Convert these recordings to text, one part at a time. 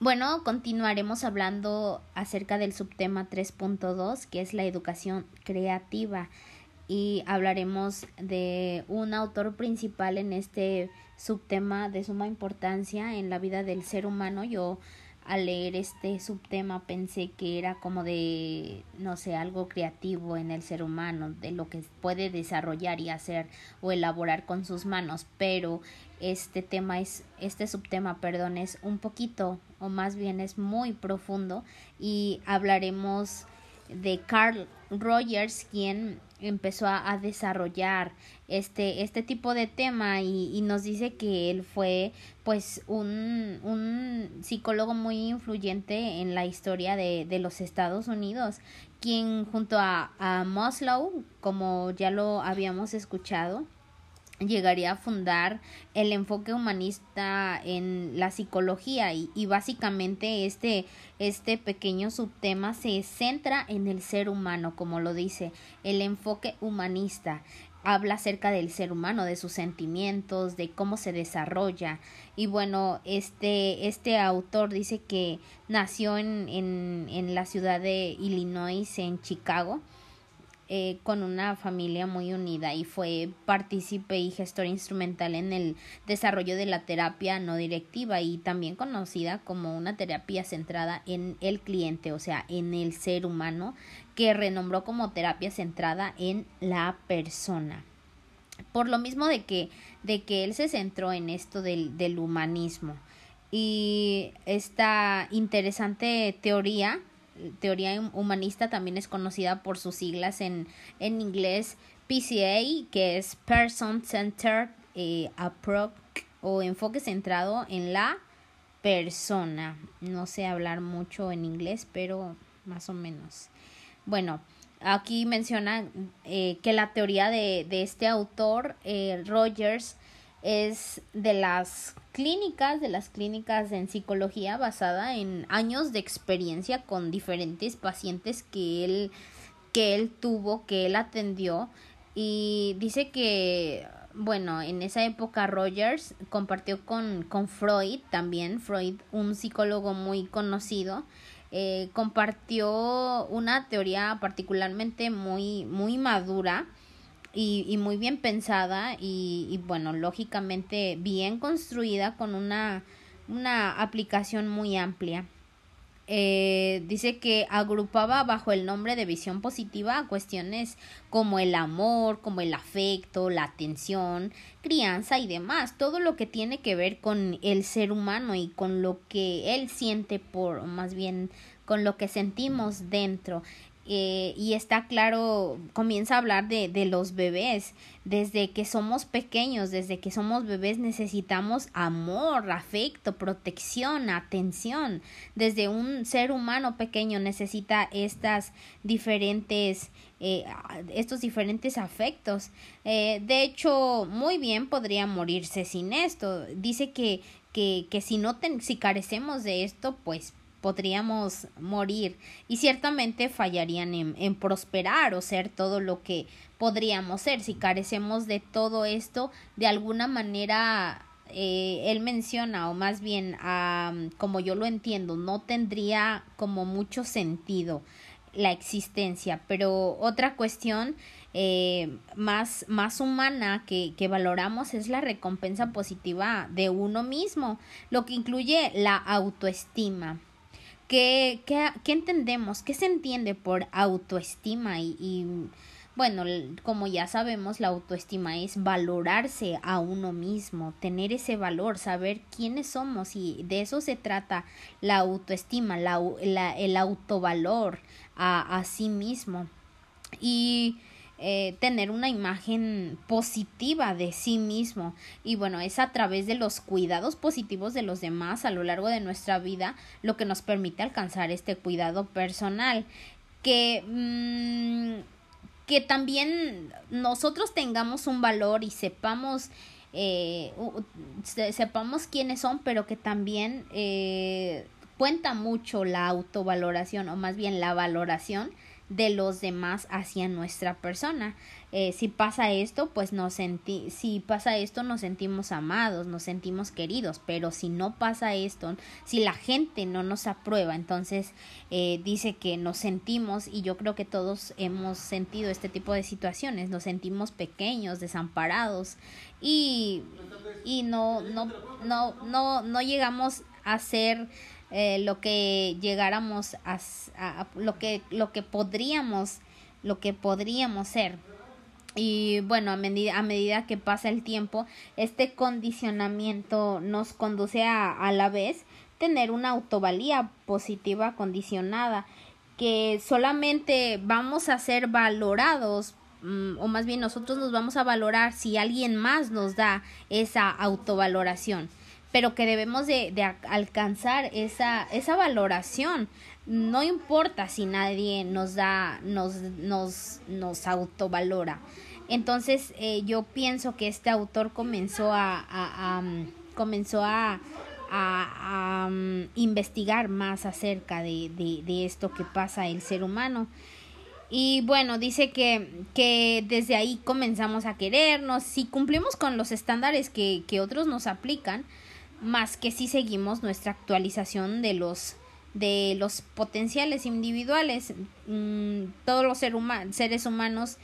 Bueno, continuaremos hablando acerca del subtema 3.2, que es la educación creativa, y hablaremos de un autor principal en este subtema de suma importancia en la vida del ser humano. Yo al leer este subtema pensé que era como de, no sé, algo creativo en el ser humano, de lo que puede desarrollar y hacer o elaborar con sus manos, pero este tema es, este subtema, perdón, es un poquito, o más bien es muy profundo y hablaremos de Carl Rogers, quien empezó a, desarrollar este, este tipo de tema y, y, nos dice que él fue pues un, un psicólogo muy influyente en la historia de, de los Estados Unidos, quien junto a, a como ya lo habíamos escuchado, llegaría a fundar el enfoque humanista en la psicología y, y, básicamente este, este pequeño subtema se centra en el ser humano, como lo dice, el enfoque humanista habla acerca del ser humano, de sus sentimientos, de cómo se desarrolla. Y bueno, este, este autor dice que nació en, en, en la ciudad de Illinois, en Chicago, eh, con una familia muy unida y fue partícipe y gestor instrumental en el desarrollo de la terapia no directiva y también conocida como una terapia centrada en el cliente, o sea, en el ser humano, que renombró como terapia centrada en la persona. Por lo mismo de que, de que él se centró en esto del, del humanismo. Y esta interesante teoría teoría humanista también es conocida por sus siglas en, en inglés PCA, que es Person Centered eh, Approach o enfoque centrado en la persona. No sé hablar mucho en inglés, pero más o menos. Bueno, aquí menciona eh, que la teoría de, de este autor, eh, Rogers, es de las clínicas, de las clínicas en psicología basada en años de experiencia con diferentes pacientes que él, que él tuvo, que él atendió. Y dice que bueno, en esa época Rogers compartió con, con Freud también, Freud, un psicólogo muy conocido, eh, compartió una teoría particularmente muy, muy madura y, y muy bien pensada y, y, bueno, lógicamente bien construida con una, una aplicación muy amplia. Eh, dice que agrupaba bajo el nombre de visión positiva cuestiones como el amor, como el afecto, la atención, crianza y demás, todo lo que tiene que ver con el ser humano y con lo que él siente por, más bien con lo que sentimos dentro. Eh, y está claro, comienza a hablar de, los bebés. Desde que somos pequeños, desde que somos bebés necesitamos amor, afecto, protección, atención. Desde un ser humano pequeño necesita estas diferentes eh, estos diferentes afectos. Eh, de hecho, muy bien podría morirse sin esto. Dice que, que, que si no ten, si carecemos de esto, pues podríamos morir y ciertamente fallarían en, en, prosperar o ser todo lo que podríamos ser si carecemos de todo esto de alguna manera eh, él menciona o más bien como yo lo entiendo no tendría como mucho sentido la existencia pero otra cuestión eh, más, más humana que, que valoramos es la recompensa positiva de uno mismo, lo que incluye la autoestima. ¿Qué, qué, qué entendemos? ¿Qué se entiende por autoestima? Y, y bueno, como ya sabemos, la autoestima es valorarse a uno mismo, tener ese valor, saber quiénes somos y de eso se trata la autoestima, la, la, el autovalor a, a sí mismo. Y eh, tener una imagen positiva de sí mismo. Y bueno es a través de los cuidados positivos de los demás a lo largo de nuestra vida lo que nos permite alcanzar este cuidado personal. Que mm, que también nosotros tengamos un valor y sepamos eh, sepamos quiénes son pero que también eh, cuenta mucho la autovaloración o más bien la valoración de los demás hacia nuestra persona. Eh, si pasa esto, pues nos senti si pasa esto nos sentimos amados, nos sentimos queridos, pero si no pasa esto, si la gente no nos aprueba, entonces eh, dice que nos sentimos y yo creo que todos hemos sentido este tipo de situaciones, nos sentimos pequeños, desamparados y, y no, no, no, no, no llegamos a ser eh, lo que llegáramos a, a, lo que lo que podríamos lo que podríamos ser. Y bueno, a medida, a medida que pasa el tiempo, este condicionamiento nos conduce a, a la vez tener una autovalía positiva condicionada, que solamente vamos a ser valorados mm, o más bien nosotros nos vamos a valorar si alguien más nos da esa autovaloración pero que debemos de, de alcanzar esa, esa valoración. No importa si nadie nos da nos nos nos autovalora. Entonces eh, yo pienso que este autor comenzó a, a, mm, comenzó a, a, mm, investigar más acerca de, de, de, esto que pasa el ser humano. Y bueno, dice que, que desde ahí comenzamos a querernos, si cumplimos con los estándares que, que otros nos aplican, más que si seguimos nuestra actualización de los de los potenciales individuales. Mm, todos los seres humanos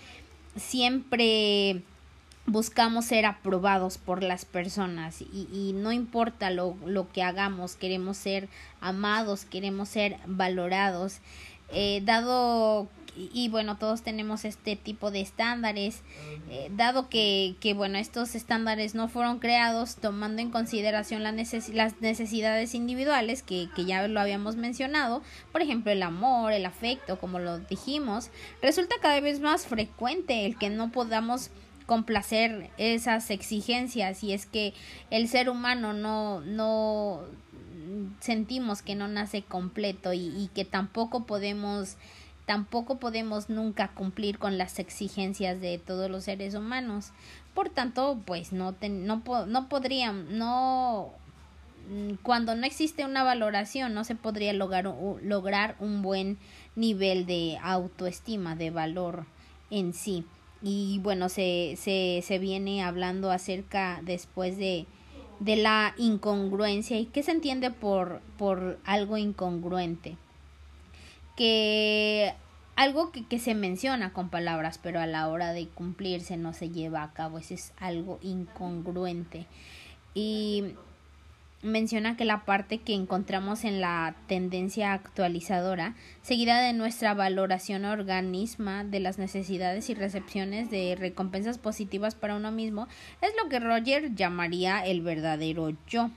siempre buscamos ser aprobados por las personas y, y no importa lo, lo, que hagamos, queremos ser amados, queremos ser valorados. Eh, dado y, bueno, todos tenemos este tipo de estándares, eh, dado que, que, bueno, estos estándares no fueron creados tomando en consideración la las necesidades individuales, que, que ya lo habíamos mencionado, por ejemplo, el amor, el afecto, como lo dijimos, resulta cada vez más frecuente el que no podamos complacer esas exigencias y es que el ser humano no no sentimos que no nace completo y, y que tampoco podemos tampoco podemos nunca cumplir con las exigencias de todos los seres humanos. Por tanto, pues no, no, no podrían, no, mm, cuando no existe una valoración, no se podría lograr, lograr un buen nivel de autoestima, de valor en sí. Y bueno, se, se, se viene hablando acerca después de, de la incongruencia y qué se entiende por, por algo incongruente que algo que, que, se menciona con palabras, pero a la hora de cumplirse no se lleva a cabo, eso es algo incongruente. Y menciona que la parte que encontramos en la tendencia actualizadora, seguida de nuestra valoración organisma de las necesidades y recepciones de recompensas positivas para uno mismo, es lo que Roger llamaría el verdadero yo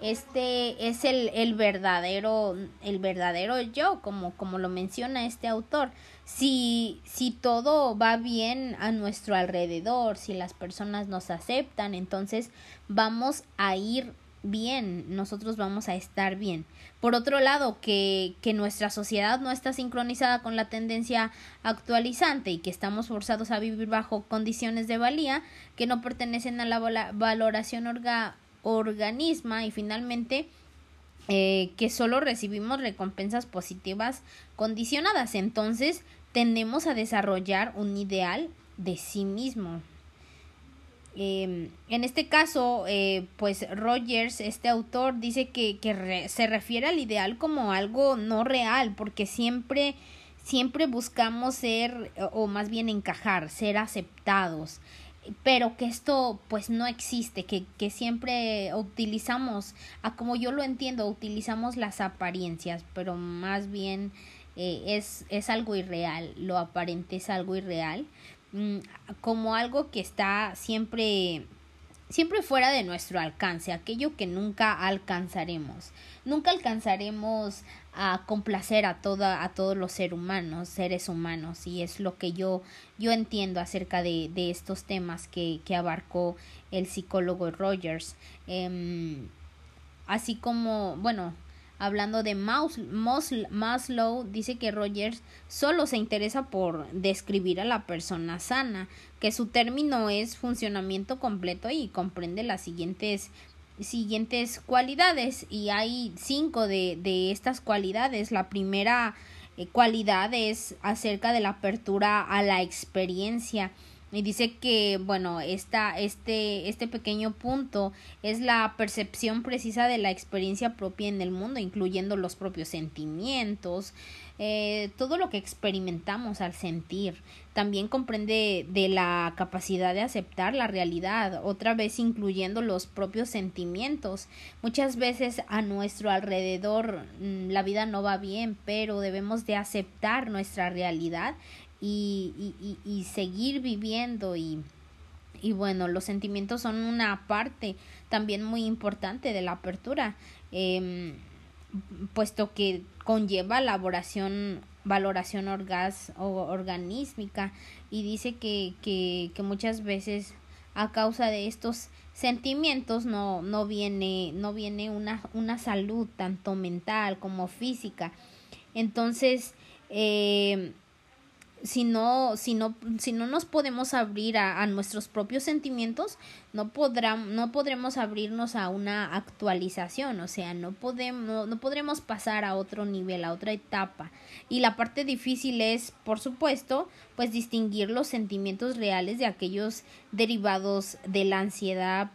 este es el, el verdadero el verdadero yo como como lo menciona este autor. Si si todo va bien a nuestro alrededor si las personas nos aceptan entonces vamos a ir bien nosotros vamos a estar bien. Por otro lado que que nuestra sociedad no está sincronizada con la tendencia actualizante y que estamos forzados a vivir bajo condiciones de valía que no pertenecen a la valoración orga organismo y finalmente eh, que solo recibimos recompensas positivas condicionadas. Entonces tendemos a desarrollar un ideal de sí mismo. Eh, en este caso, eh, pues Rogers, este autor, dice que, se refiere al ideal como algo no real, porque siempre, siempre buscamos ser, o más bien encajar, ser aceptados pero que esto pues no existe, que, que siempre utilizamos, a como yo lo entiendo, utilizamos las apariencias, pero más bien eh, es, es algo irreal, lo aparente es algo irreal, mm, como algo que está siempre siempre fuera de nuestro alcance, aquello que nunca alcanzaremos. Nunca alcanzaremos a complacer a toda a todos los seres humanos, seres humanos y es lo que yo yo entiendo acerca de, de estos temas que, que abarcó el psicólogo Rogers. Eh, así como, bueno, hablando de Maslow, dice que Rogers solo se interesa por describir a la persona sana, que su término es funcionamiento completo y comprende las siguientes siguientes cualidades. Y hay cinco de, de estas cualidades. La primera eh, cualidad es acerca de la apertura a la experiencia. Y dice que bueno esta, este este pequeño punto es la percepción precisa de la experiencia propia en el mundo incluyendo los propios sentimientos eh, todo lo que experimentamos al sentir. También comprende de la capacidad de aceptar la realidad otra vez incluyendo los propios sentimientos. Muchas veces a nuestro alrededor mm, la vida no va bien pero debemos de aceptar nuestra realidad y, y, y, seguir viviendo y, y bueno, los sentimientos son una parte también muy importante de la apertura, eh, puesto que conlleva elaboración, valoración orgas, o organísmica y dice que, que, que muchas veces a causa de estos sentimientos no, no viene, no viene una, una salud tanto mental como física. Entonces, eh, si no, si no, si no nos podemos abrir a, a nuestros propios sentimientos, no, no podremos abrirnos a una actualización, o sea, no podemos, no, podremos pasar a otro nivel, a otra etapa. Y la parte difícil es, por supuesto, pues distinguir los sentimientos reales de aquellos derivados de la ansiedad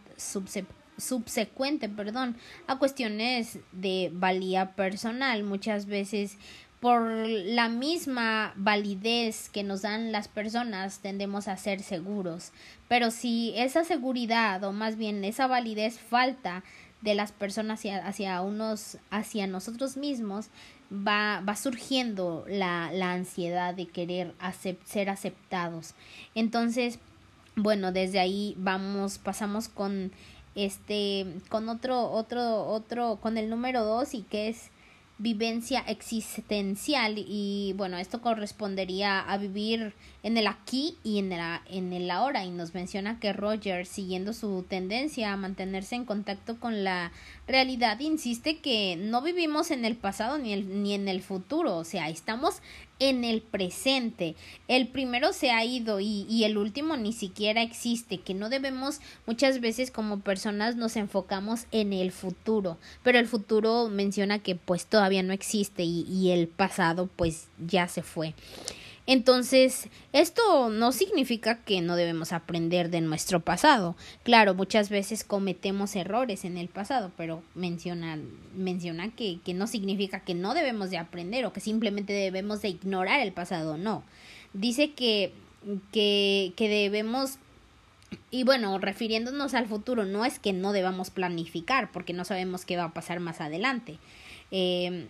subsecuente, perdón, a cuestiones de valía personal. Muchas veces por la misma validez que nos dan las personas tendemos a ser seguros. Pero si esa seguridad o más bien esa validez falta de las personas hacia, hacia unos, hacia nosotros mismos, va, va surgiendo la, la ansiedad de querer ser aceptados. Entonces, bueno, desde ahí vamos, pasamos con este, con otro, otro, otro, con el número dos y que es vivencia existencial y bueno esto correspondería a vivir en el aquí y en el, en el ahora y nos menciona que Roger siguiendo su tendencia a mantenerse en contacto con la realidad insiste que no vivimos en el pasado ni, el, ni en el futuro o sea estamos en el presente. El primero se ha ido y, y, el último ni siquiera existe, que no debemos muchas veces como personas nos enfocamos en el futuro, pero el futuro menciona que pues todavía no existe y, y el pasado pues ya se fue. Entonces, esto no significa que no debemos aprender de nuestro pasado. Claro, muchas veces cometemos errores en el pasado, pero menciona, menciona que, que no significa que no debemos de aprender o que simplemente debemos de ignorar el pasado. No. Dice que, que, que debemos y bueno, refiriéndonos al futuro, no es que no debamos planificar, porque no sabemos qué va a pasar más adelante. Eh,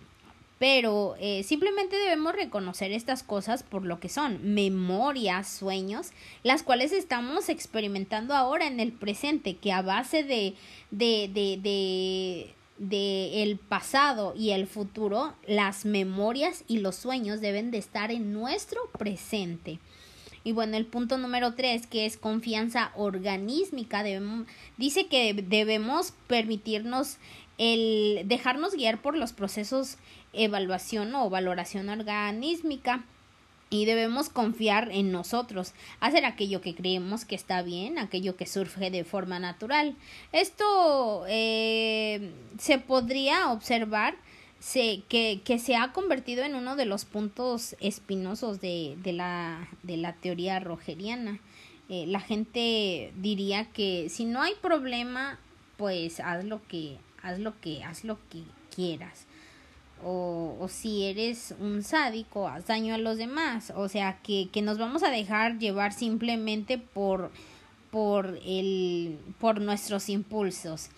pero eh, simplemente debemos reconocer estas cosas por lo que son memorias, sueños, las cuales estamos experimentando ahora en el presente, que a base de, de, de, de el pasado y el futuro, las memorias y los sueños deben de estar en nuestro presente. Y bueno, el punto número tres, que es confianza organísmica, dice que debemos permitirnos el dejarnos guiar por los procesos evaluación o valoración organísmica y debemos confiar en nosotros, hacer aquello que creemos que está bien, aquello que surge de forma natural. Esto eh, se podría observar se, que, que, se ha convertido en uno de los puntos espinosos de, de, la, de la teoría rogeriana. Eh, la gente diría que si no hay problema, pues haz lo que, haz lo que, haz lo que quieras o, o, si eres un sádico, haz daño a los demás. O sea, que, que nos vamos a dejar llevar simplemente por, por, el, por nuestros impulsos.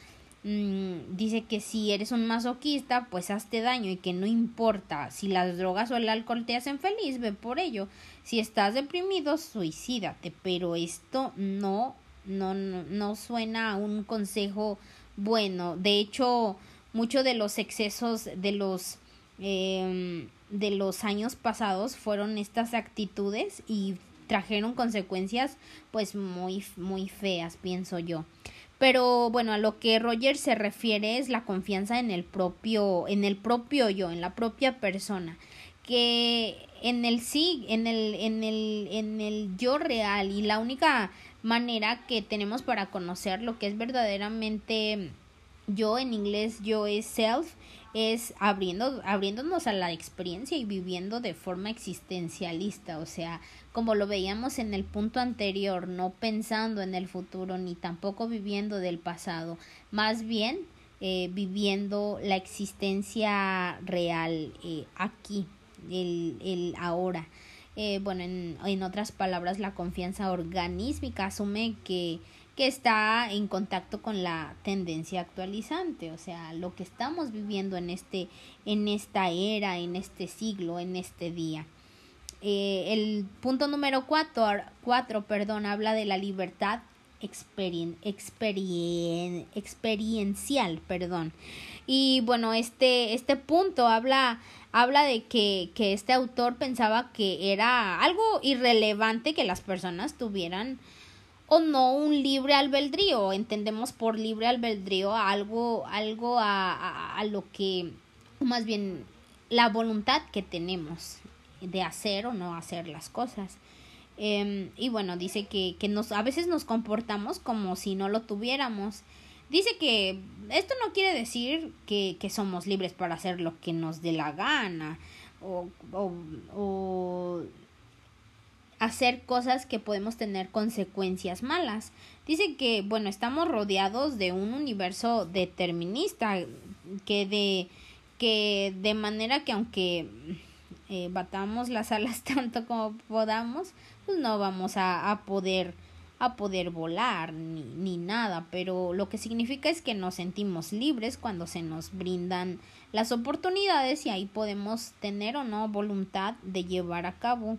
Mm, dice que si eres un masoquista, pues hazte daño y que no importa si las drogas o el alcohol te hacen feliz, ve por ello. Si estás deprimido, suicídate. Pero esto no, no, no, no suena a un consejo bueno. De hecho, muchos de los excesos de los eh, de los años pasados fueron estas actitudes y trajeron consecuencias pues muy muy feas pienso yo. Pero bueno a lo que Roger se refiere es la confianza en el propio en el propio yo en la propia persona que en el sí en el en el en el yo real y la única manera que tenemos para conocer lo que es verdaderamente yo en inglés yo es self es abriendo, abriéndonos a la experiencia y viviendo de forma existencialista, o sea, como lo veíamos en el punto anterior, no pensando en el futuro ni tampoco viviendo del pasado, más bien eh, viviendo la existencia real eh, aquí, el, el ahora. Eh, bueno, en, en otras palabras, la confianza organísmica asume que que está en contacto con la tendencia actualizante, o sea, lo que estamos viviendo en este, en esta era, en este siglo, en este día. Eh, el punto número cuatro, cuatro perdón, habla de la libertad experien, experiencial, perdón. Y bueno, este, este punto habla, habla de que, que este autor pensaba que era algo irrelevante que las personas tuvieran o no un libre albedrío. Entendemos por libre albedrío algo, algo a, a, lo que, más bien, la voluntad que tenemos de hacer o no hacer las cosas. Em, y bueno, dice que, que nos, a veces nos comportamos como si no lo tuviéramos. Dice que esto no quiere decir que, que somos libres para hacer lo que nos dé la gana o, o, o hacer cosas que podemos tener consecuencias malas. Dice que, bueno, estamos rodeados de un universo determinista que de que de manera que aunque eh, batamos las alas tanto como podamos, pues no vamos a, a poder a poder volar ni, ni nada, pero lo que significa es que nos sentimos libres cuando se nos brindan las oportunidades y ahí podemos tener o no voluntad de llevar a cabo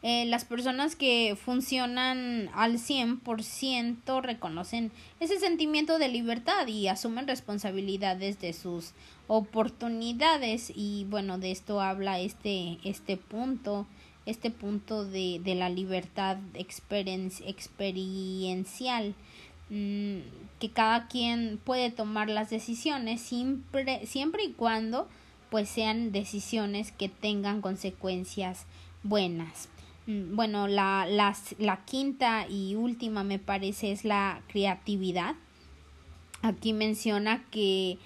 eh, las personas que funcionan al 100% reconocen ese sentimiento de libertad y asumen responsabilidades de sus oportunidades. Y bueno de esto habla este este punto este punto de, de la libertad experiencial mm, que cada quien puede tomar las decisiones siempre siempre y cuando pues sean decisiones que tengan consecuencias buenas bueno, la, la, la quinta y última me parece es la creatividad. Aquí menciona que,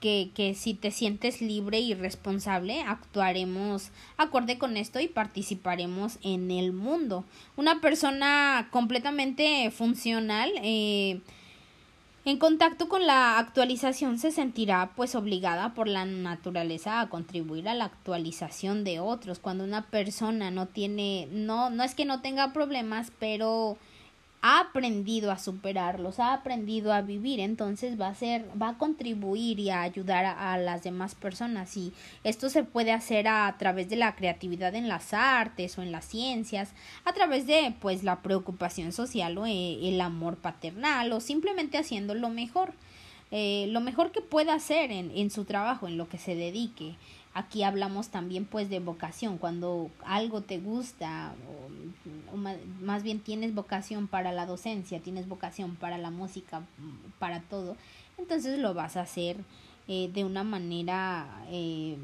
que, que, si te sientes libre y responsable, actuaremos acorde con esto y participaremos en el mundo. Una persona completamente funcional eh, en contacto con la actualización se sentirá pues obligada por la naturaleza a contribuir a la actualización de otros. Cuando una persona no tiene, no, no es que no tenga problemas, pero ha aprendido a superarlos, ha aprendido a vivir, entonces va a ser, va a contribuir y a ayudar a, las demás personas y esto se puede hacer a, través de la creatividad en las artes o en las ciencias, a través de pues la preocupación social o eh, el amor paternal o simplemente haciendo lo mejor, eh, lo mejor que pueda hacer en, en su trabajo, en lo que se dedique. Aquí hablamos también pues de vocación, cuando algo te gusta o, más bien tienes vocación para la docencia, tienes vocación para la música, para todo, entonces lo vas a hacer eh, de una manera eh,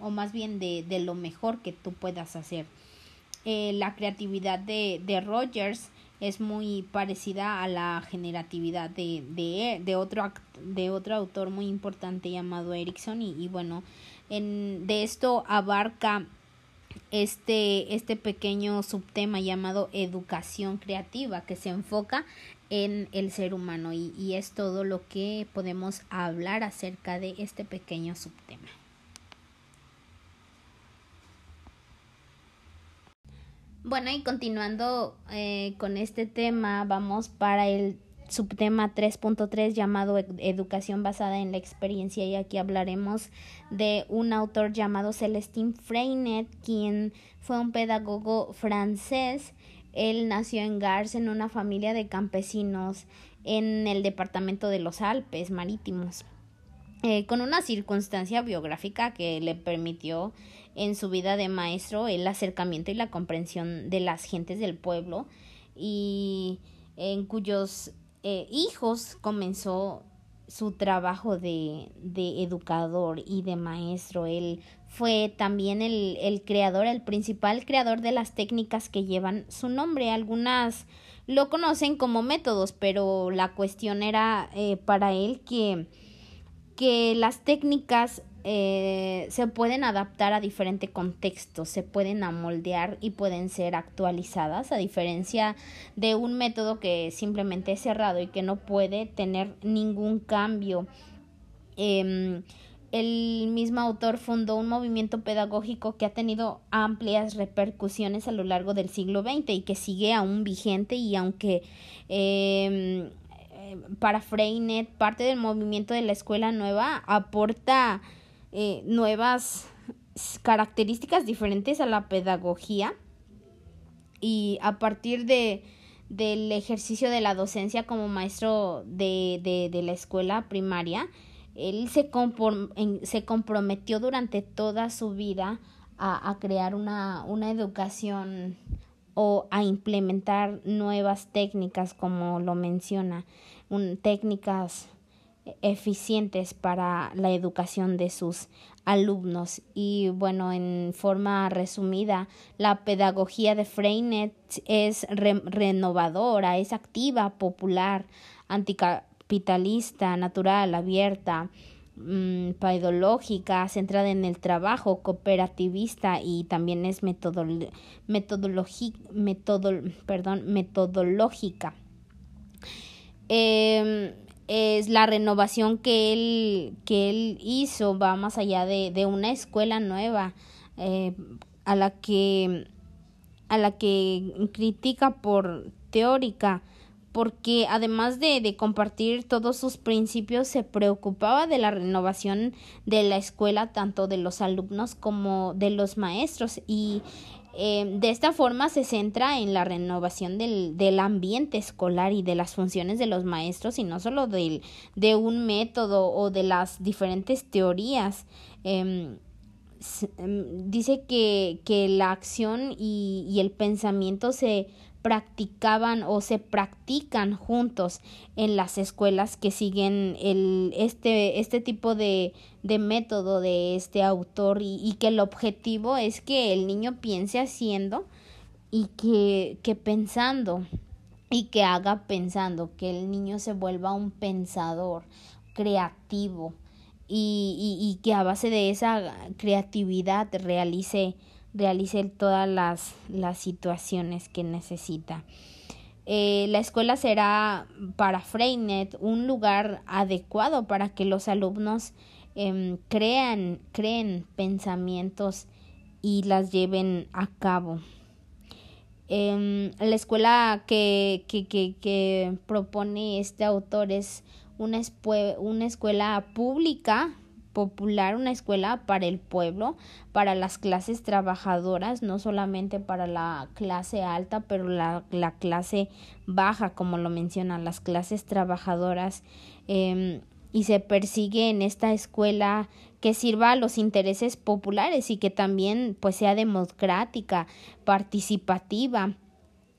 o más bien de, de, lo mejor que tú puedas hacer. Eh, la creatividad de, de Rogers es muy parecida a la generatividad de, de, de, otro, de otro autor muy importante llamado Erickson y, y bueno, de esto abarca este, este pequeño subtema llamado educación creativa que se enfoca en el ser humano y, y es todo lo que podemos hablar acerca de este pequeño subtema. Bueno, y continuando eh, con este tema, vamos para el subtema 3.3 llamado Educación basada en la experiencia y aquí hablaremos de un autor llamado Celestin Freinet, quien fue un pedagogo francés. Él nació en Gars en una familia de campesinos en el departamento de los Alpes marítimos. Eh, con una circunstancia biográfica que le permitió en su vida de maestro el acercamiento y la comprensión de las gentes del pueblo y en cuyos eh, hijos comenzó su trabajo de, de, educador y de maestro. Él fue también el, el, creador, el principal creador de las técnicas que llevan su nombre. Algunas lo conocen como métodos, pero la cuestión era eh, para él que que las técnicas eh, se pueden adaptar a diferentes contextos, se pueden amoldear y pueden ser actualizadas, a diferencia de un método que simplemente es cerrado y que no puede tener ningún cambio. Em, el mismo autor fundó un movimiento pedagógico que ha tenido amplias repercusiones a lo largo del siglo XX y que sigue aún vigente y aunque em, para Freinet parte del movimiento de la escuela nueva aporta eh, nuevas características diferentes a la pedagogía. Y a partir de del ejercicio de la docencia como maestro de, de, la escuela primaria, él se, se comprometió durante toda su vida a, a crear una, una educación o a implementar nuevas técnicas como lo menciona, técnicas eficientes para la educación de sus alumnos. Y bueno en forma resumida la pedagogía de Freinet es renovadora es activa popular anticapitalista natural abierta mmm, centrada en el trabajo cooperativista y también es metodológica perdón, metodológica. Eh, es la renovación que él, que él hizo va más allá de, de una escuela nueva eh, a la que a la que critica por teórica porque además de, de compartir todos sus principios se preocupaba de la renovación de la escuela tanto de los alumnos como de los maestros y eh, de esta forma se centra en la renovación del, del, ambiente escolar y de las funciones de los maestros y no solo del, de un método o de las diferentes teorías. Em, em, dice que, que la acción y, y el pensamiento se practicaban o se practican juntos en las escuelas que siguen el, este, este tipo de, de método de este autor y, y, que el objetivo es que el niño piense haciendo y que, que pensando y que haga pensando, que el niño se vuelva un pensador creativo y, y, y que a base de esa creatividad realice realice todas las, las situaciones que necesita. Eh, la escuela será para Freinet un lugar adecuado para que los alumnos eh, crean, creen pensamientos y las lleven a cabo. Eh, la escuela que, que, que, que, propone este autor es una, una escuela pública popular, una escuela para el pueblo, para las clases trabajadoras, no solamente para la clase alta, pero la, la clase baja, como lo mencionan, las clases trabajadoras. Eh, y se persigue en esta escuela que sirva a los intereses populares y que también pues sea democrática, participativa.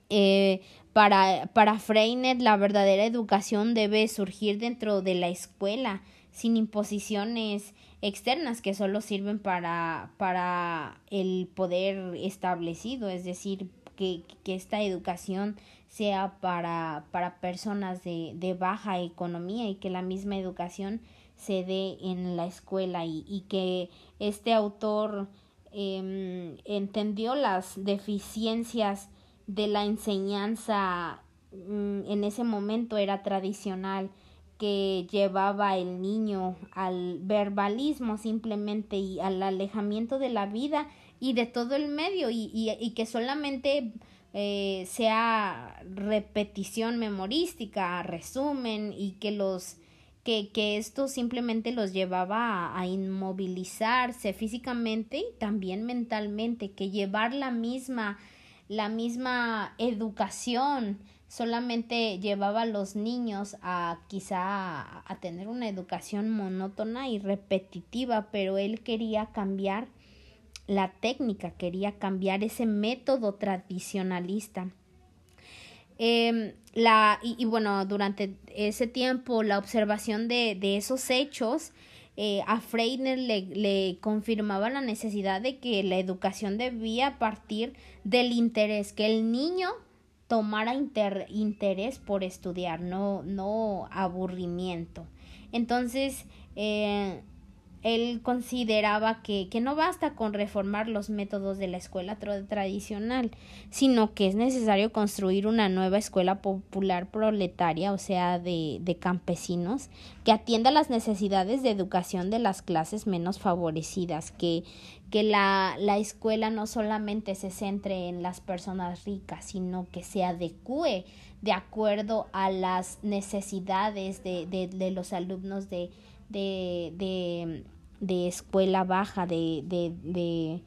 Eh, para, para Freinet la verdadera educación debe surgir dentro de la escuela, sin imposiciones externas que solo sirven para, para el poder establecido, es decir, que, que esta educación sea para, para personas de, de baja economía y que la misma educación se dé en la escuela y, y que este autor eh, entendió las deficiencias de la enseñanza mm, en ese momento era tradicional que llevaba el niño al verbalismo simplemente y al alejamiento de la vida y de todo el medio y, y, que solamente eh, sea repetición memorística, resumen y que los que, que esto simplemente los llevaba a, a, inmovilizarse físicamente y también mentalmente, que llevar la misma, la misma educación solamente llevaba a los niños a quizá a, tener una educación monótona y repetitiva, pero él quería cambiar la técnica, quería cambiar ese método tradicionalista. Eh, la, y, y, bueno, durante ese tiempo, la observación de, de esos hechos eh, a Freiner le, le, confirmaba la necesidad de que la educación debía partir del interés, que el niño tomara inter interés por estudiar, no, no aburrimiento. Entonces, Eh, él consideraba que, que, no basta con reformar los métodos de la escuela tradicional, sino que es necesario construir una nueva escuela popular proletaria, o sea, de, de campesinos, que atienda las necesidades de educación de las clases menos favorecidas, que, que la, la escuela no solamente se centre en las personas ricas, sino que se adecue de acuerdo a las necesidades de, de, de los alumnos de, de, de, de escuela baja, de, de,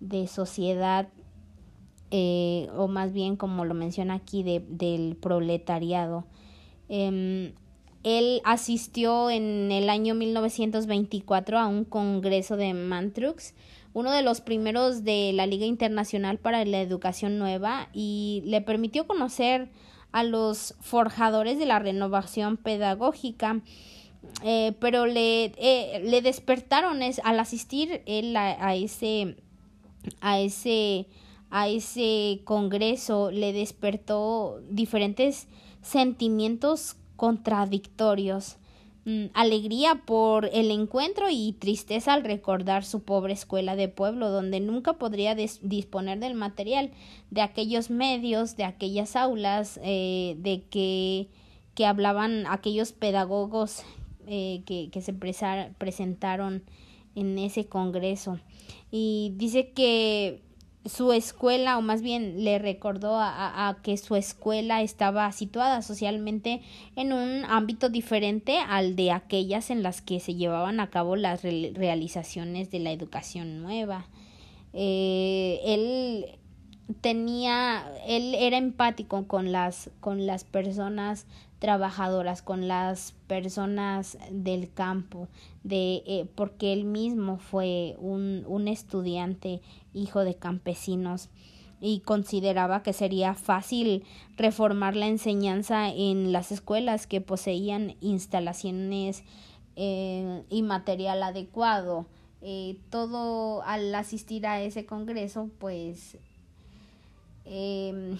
de, sociedad, eh, o más bien como lo menciona aquí, de, del proletariado. Eh, él asistió en el año 1924 a un congreso de Mantrux, uno de los primeros de la Liga Internacional para la Educación Nueva, y le permitió conocer a los forjadores de la renovación pedagógica. Eh, pero le, eh, le despertaron es, al asistir él a, ese a ese a ese congreso le despertó diferentes sentimientos contradictorios. Mm, alegría por el encuentro y tristeza al recordar su pobre escuela de pueblo, donde nunca podría disponer del material, de aquellos medios, de aquellas aulas, eh, de que, que hablaban aquellos pedagogos eh, que, que se presentaron en ese congreso. Y dice que su escuela, o más bien le recordó a, a, que su escuela estaba situada socialmente en un ámbito diferente al de aquellas en las que se llevaban a cabo las realizaciones de la educación nueva. Eh, él tenía, él era empático con las, con las personas trabajadoras, con las personas del campo, de, eh, porque él mismo fue un, un estudiante hijo de campesinos y consideraba que sería fácil reformar la enseñanza en las escuelas que poseían instalaciones eh, y material adecuado. Eh, todo al asistir a ese congreso, pues eh,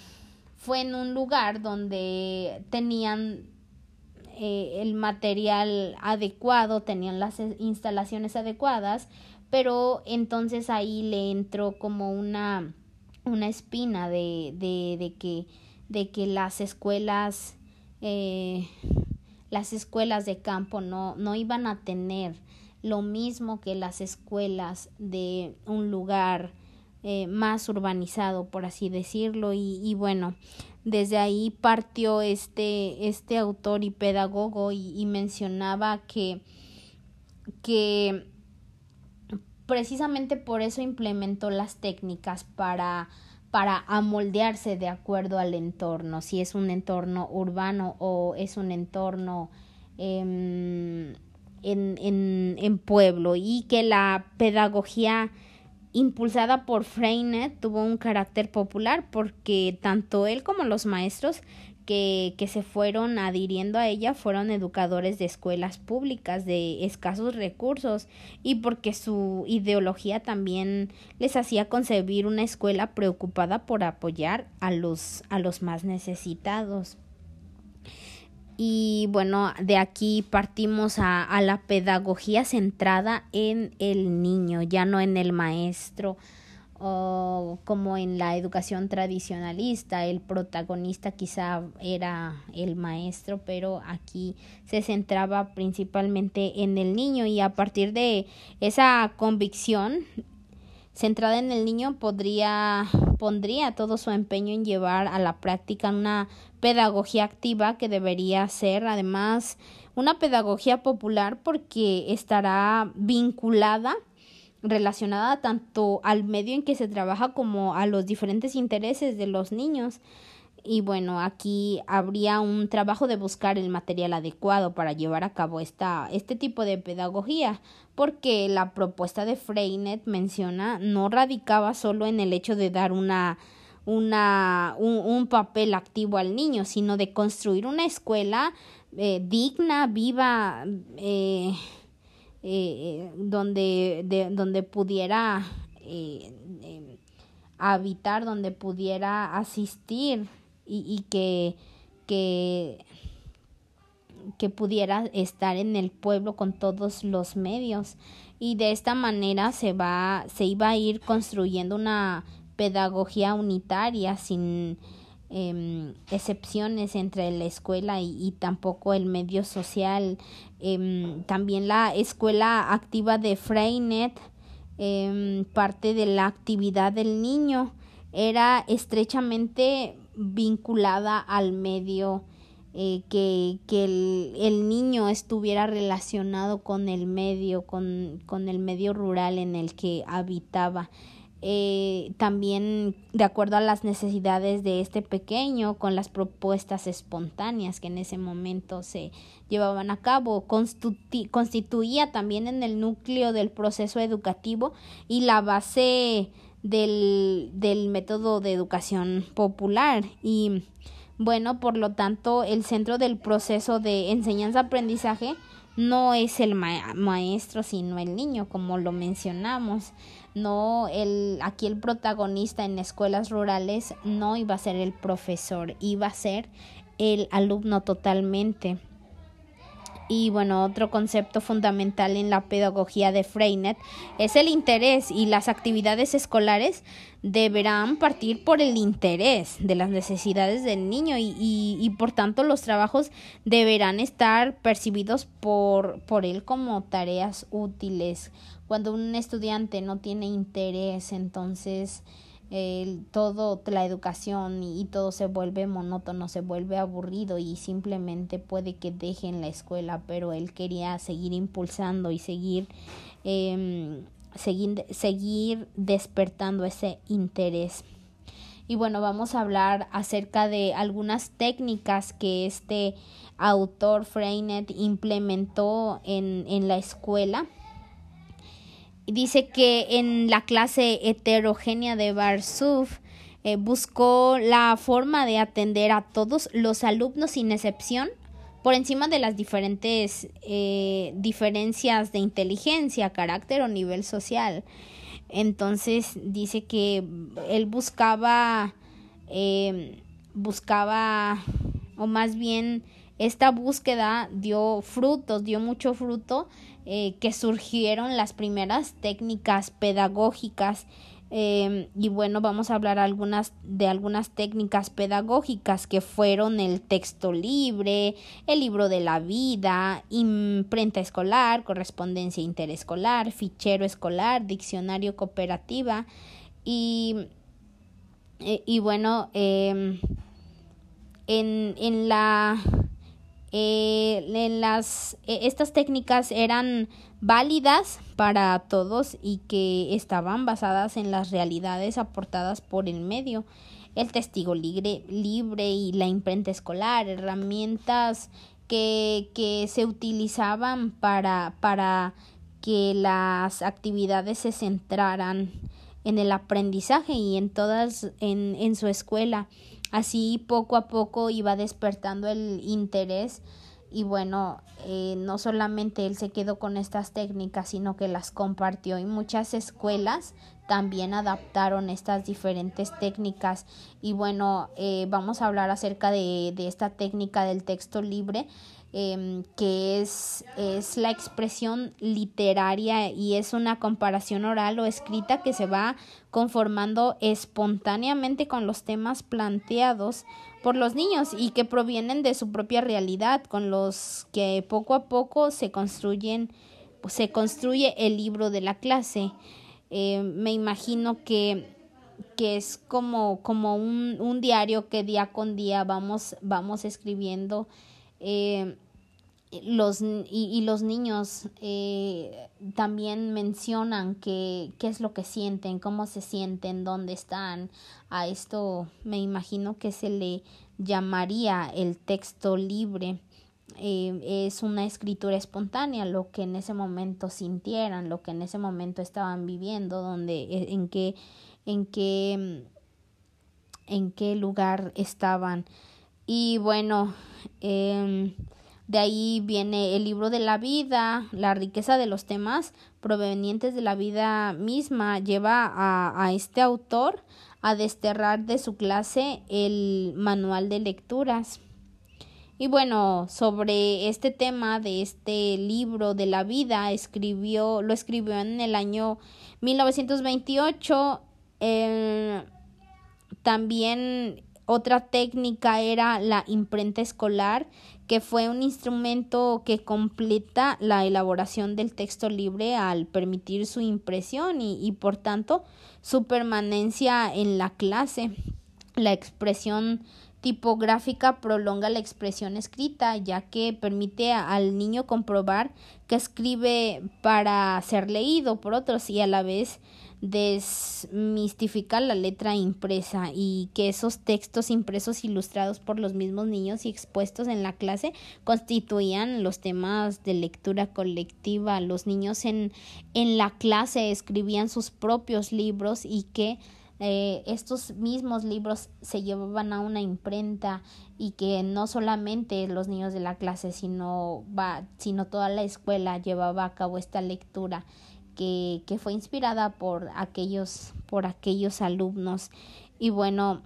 fue en un lugar donde tenían eh, el material adecuado, tenían las instalaciones adecuadas, pero entonces ahí le entró como una, una espina de, de, de, que, de que las escuelas eh, las escuelas de campo no, no iban a tener lo mismo que las escuelas de un lugar eh, más urbanizado, por así decirlo, y, bueno, desde ahí partió este, este autor y pedagogo y, mencionaba que, que precisamente por eso implementó las técnicas para para amoldearse de acuerdo al entorno, si es un entorno urbano o es un entorno eh, en, en, en pueblo y que la pedagogía impulsada por Freinet tuvo un carácter popular porque tanto él como los maestros que, que, se fueron adhiriendo a ella fueron educadores de escuelas públicas de escasos recursos y porque su ideología también les hacía concebir una escuela preocupada por apoyar a los, a los más necesitados y bueno, de aquí partimos a, a, la pedagogía centrada en el niño, ya no en el maestro o como en la educación tradicionalista, el protagonista quizá era el maestro, pero aquí se centraba principalmente en el niño y a partir de esa convicción centrada en el niño podría pondría todo su empeño en llevar a la práctica una pedagogía activa que debería ser además una pedagogía popular porque estará vinculada relacionada tanto al medio en que se trabaja como a los diferentes intereses de los niños y bueno, aquí habría un trabajo de buscar el material adecuado para llevar a cabo esta, este tipo de pedagogía, porque la propuesta de Freinet menciona no radicaba solo en el hecho de dar una, una, un, un papel activo al niño, sino de construir una escuela eh, digna, viva, eh, eh, donde, de, donde pudiera eh, habitar, donde pudiera asistir y, y que, que, que pudiera estar en el pueblo con todos los medios. Y de esta manera se va se iba a ir construyendo una pedagogía unitaria sin em, excepciones entre la escuela y, tampoco el medio social. Em, también la escuela activa de Freinet em, parte de la actividad del niño era estrechamente vinculada al medio eh, que, que el, el, niño estuviera relacionado con el medio, con, con el medio rural en el que habitaba. Eh, también de acuerdo a las necesidades de este pequeño, con las propuestas espontáneas que en ese momento se llevaban a cabo, constituía también en el núcleo del proceso educativo y la base del, del método de educación popular y bueno, por lo tanto, el centro del proceso de enseñanza-aprendizaje no es el maestro, sino el niño, como lo mencionamos. No, el, aquí el protagonista en escuelas rurales no iba a ser el profesor, iba a ser el alumno totalmente. Y bueno, otro concepto fundamental en la pedagogía de Freinet es el interés y las actividades escolares deberán partir por el interés de las necesidades del niño y, y, por tanto los trabajos deberán estar percibidos por, por él como tareas útiles. Cuando un estudiante no tiene interés, entonces el, todo la educación y, todo se vuelve monótono, se vuelve aburrido y simplemente puede que dejen la escuela, pero él quería seguir impulsando y seguir, eh, seguir, seguir despertando ese interés. Y bueno, vamos a hablar acerca de algunas técnicas que este autor Freinet implementó en, en la escuela dice que en la clase heterogénea de Barsuf eh, buscó la forma de atender a todos los alumnos sin excepción por encima de las diferentes eh, diferencias de inteligencia, carácter o nivel social. Entonces dice que él buscaba, eh, buscaba, o más bien esta búsqueda dio frutos, dio mucho fruto, eh, que surgieron las primeras técnicas pedagógicas. Eh, y bueno, vamos a hablar algunas de algunas técnicas pedagógicas que fueron el texto libre, el libro de la vida, imprenta escolar, correspondencia interescolar, fichero escolar, diccionario cooperativa y, eh, y bueno, en, en la eh, las, e, estas técnicas eran válidas para todos y que estaban basadas en las realidades aportadas por el medio, el testigo libre, libre y la imprenta escolar, herramientas que, que se utilizaban para, para que las actividades se centraran en el aprendizaje y en todas en, en su escuela Así poco a poco iba despertando el interés y bueno, eh, no solamente él se quedó con estas técnicas, sino que las compartió y muchas escuelas también adaptaron estas diferentes técnicas. Y bueno, eh, vamos a hablar acerca de, de esta técnica del texto libre Em, que es, es la expresión literaria y es una comparación oral o escrita que se va conformando espontáneamente con los temas planteados por los niños y que provienen de su propia realidad, con los que poco a poco se construyen, se construye el libro de la clase. Em, me imagino que que es como, como un, un diario que día con día vamos, vamos escribiendo eh, los, y, los niños eh, también mencionan que, qué es lo que sienten, cómo se sienten, dónde están. A esto me imagino que se le llamaría el texto libre. Eh, es una escritura espontánea, lo que en ese momento sintieran, lo que en ese momento estaban viviendo, donde, en qué, en qué, en qué lugar estaban. Y bueno, eh, de ahí viene el libro de la vida, la riqueza de los temas provenientes de la vida misma lleva a, a este autor a desterrar de su clase el manual de lecturas. Y bueno, sobre este tema de este libro de la vida, escribió, lo escribió en el año 1928. también otra técnica era la imprenta escolar, que fue un instrumento que completa la elaboración del texto libre al permitir su impresión y, por tanto su permanencia en la clase. La expresión tipográfica prolonga la expresión escrita, ya que permite al niño comprobar que escribe para ser leído por otros y a la vez desmistifica la letra impresa y que esos textos impresos ilustrados por los mismos niños y expuestos en la clase constituían los temas de lectura colectiva. Los niños en, en la clase escribían sus propios libros y que eh, estos mismos libros se llevaban a una imprenta y que no solamente los niños de la clase sino va sino toda la escuela llevaba a cabo esta lectura que, fue inspirada por aquellos por aquellos alumnos y bueno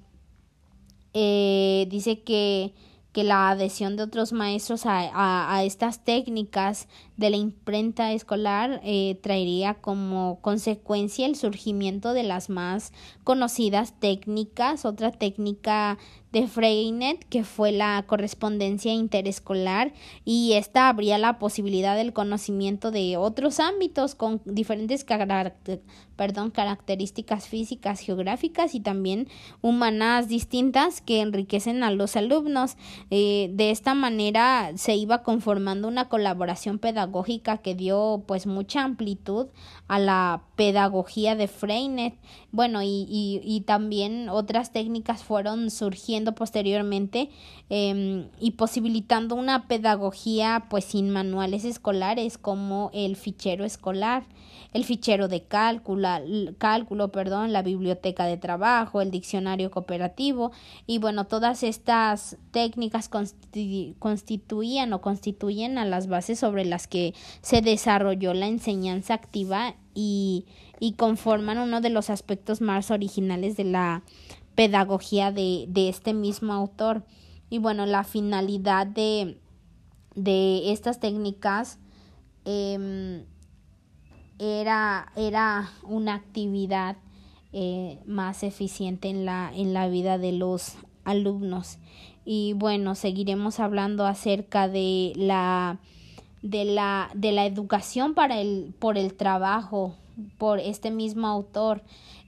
eh, dice que que la adhesión de otros maestros a, a, estas técnicas de la imprenta escolar eh, traería como consecuencia el surgimiento de las más conocidas técnicas. Otra técnica de Freinet, que fue la correspondencia interescolar, y esta habría la posibilidad del conocimiento de otros ámbitos con diferentes características físicas, geográficas y también humanas distintas que enriquecen a los alumnos. Eh, de esta manera se iba conformando una colaboración pedagógica que dio pues mucha amplitud a la pedagogía de Freinet. Bueno, y, y también otras técnicas fueron surgiendo posteriormente eh, y posibilitando una pedagogía pues sin manuales escolares como el fichero escolar el fichero de cálculo, cálculo, perdón, la biblioteca de trabajo, el diccionario cooperativo y bueno, todas estas técnicas constituían o constituyen a las bases sobre las que se desarrolló la enseñanza activa y, y conforman uno de los aspectos más originales de la pedagogía de, de este mismo autor. Y bueno, la finalidad de, de estas técnicas eh, era, era una actividad eh, más eficiente en la, en la vida de los alumnos. Y bueno, seguiremos hablando acerca de la de la de la educación para el por el trabajo por este mismo autor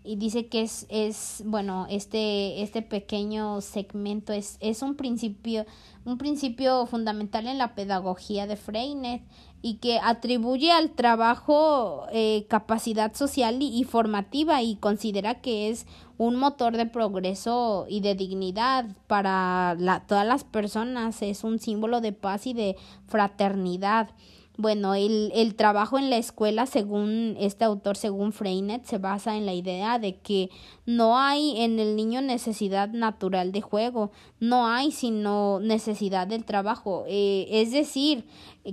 y dice que es, es bueno este este pequeño segmento es, es un principio un principio fundamental en la pedagogía de Freinet y que atribuye al trabajo eh, capacidad social y, formativa y considera que es un motor de progreso y de dignidad para la, todas las personas, es un símbolo de paz y de fraternidad. Bueno, el, el trabajo en la escuela, según este autor, según Freinet, se basa en la idea de que no hay en el niño necesidad natural de juego, no hay sino necesidad del trabajo. Eh, es decir,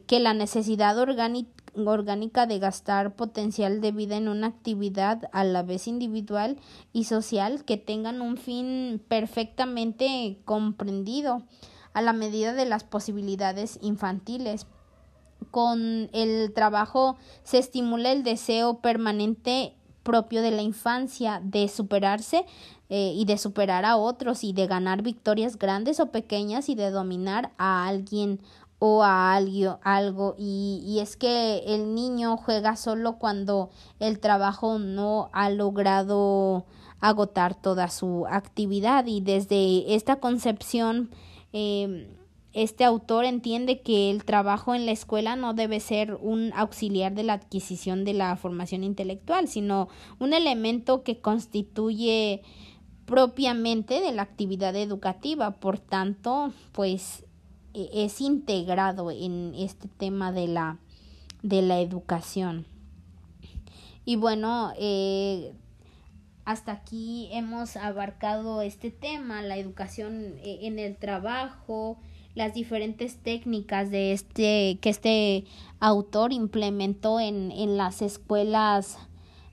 que la necesidad orgánica de gastar potencial de vida en una actividad a la vez individual y social que tengan un fin perfectamente comprendido a la medida de las posibilidades infantiles con el trabajo se estimula el deseo permanente propio de la infancia de superarse eh, y de superar a otros y de ganar victorias grandes o pequeñas y de dominar a alguien o a algo, algo. Y, y es que el niño juega solo cuando el trabajo no ha logrado agotar toda su actividad. Y desde esta concepción eh, este autor entiende que el trabajo en la escuela no debe ser un auxiliar de la adquisición de la formación intelectual, sino un elemento que constituye propiamente de la actividad educativa. Por tanto, pues e, es integrado en este tema de la, de la educación. Y bueno, eh, hasta aquí hemos abarcado este tema, la educación eh, en el trabajo, las diferentes técnicas de este que este autor implementó en, en las escuelas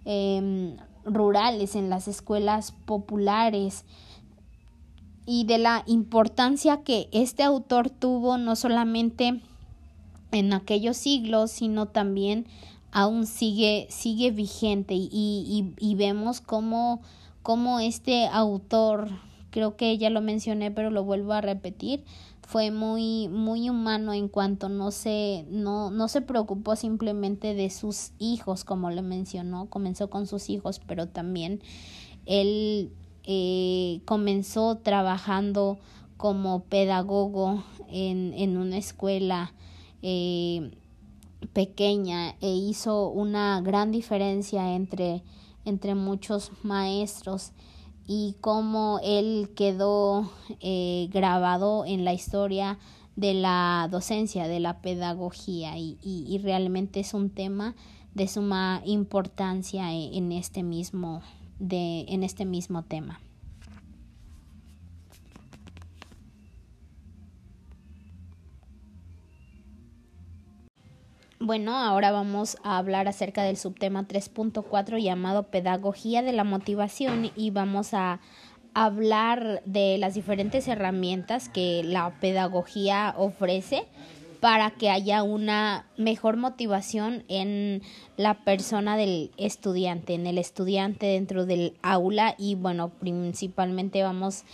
em, rurales, en las escuelas populares. y de la importancia que este autor tuvo no solamente en aquellos siglos, sino también aún sigue, sigue vigente y, y, y vemos cómo, cómo este autor, creo que ya lo mencioné, pero lo vuelvo a repetir, fue muy muy humano en cuanto no se no no se preocupó simplemente de sus hijos como le mencionó comenzó con sus hijos pero también él eh, comenzó trabajando como pedagogo en, en una escuela eh, pequeña e hizo una gran diferencia entre, entre muchos maestros y cómo él quedó eh, grabado en la historia de la docencia, de la pedagogía y, y, y realmente es un tema de suma importancia en este mismo de, en este mismo tema. Bueno, ahora vamos a hablar acerca del subtema 3.4 llamado Pedagogía de la Motivación y vamos a hablar de las diferentes herramientas que la pedagogía ofrece para que haya una mejor motivación en la persona del estudiante, en el estudiante dentro del aula. Y bueno, principalmente vamos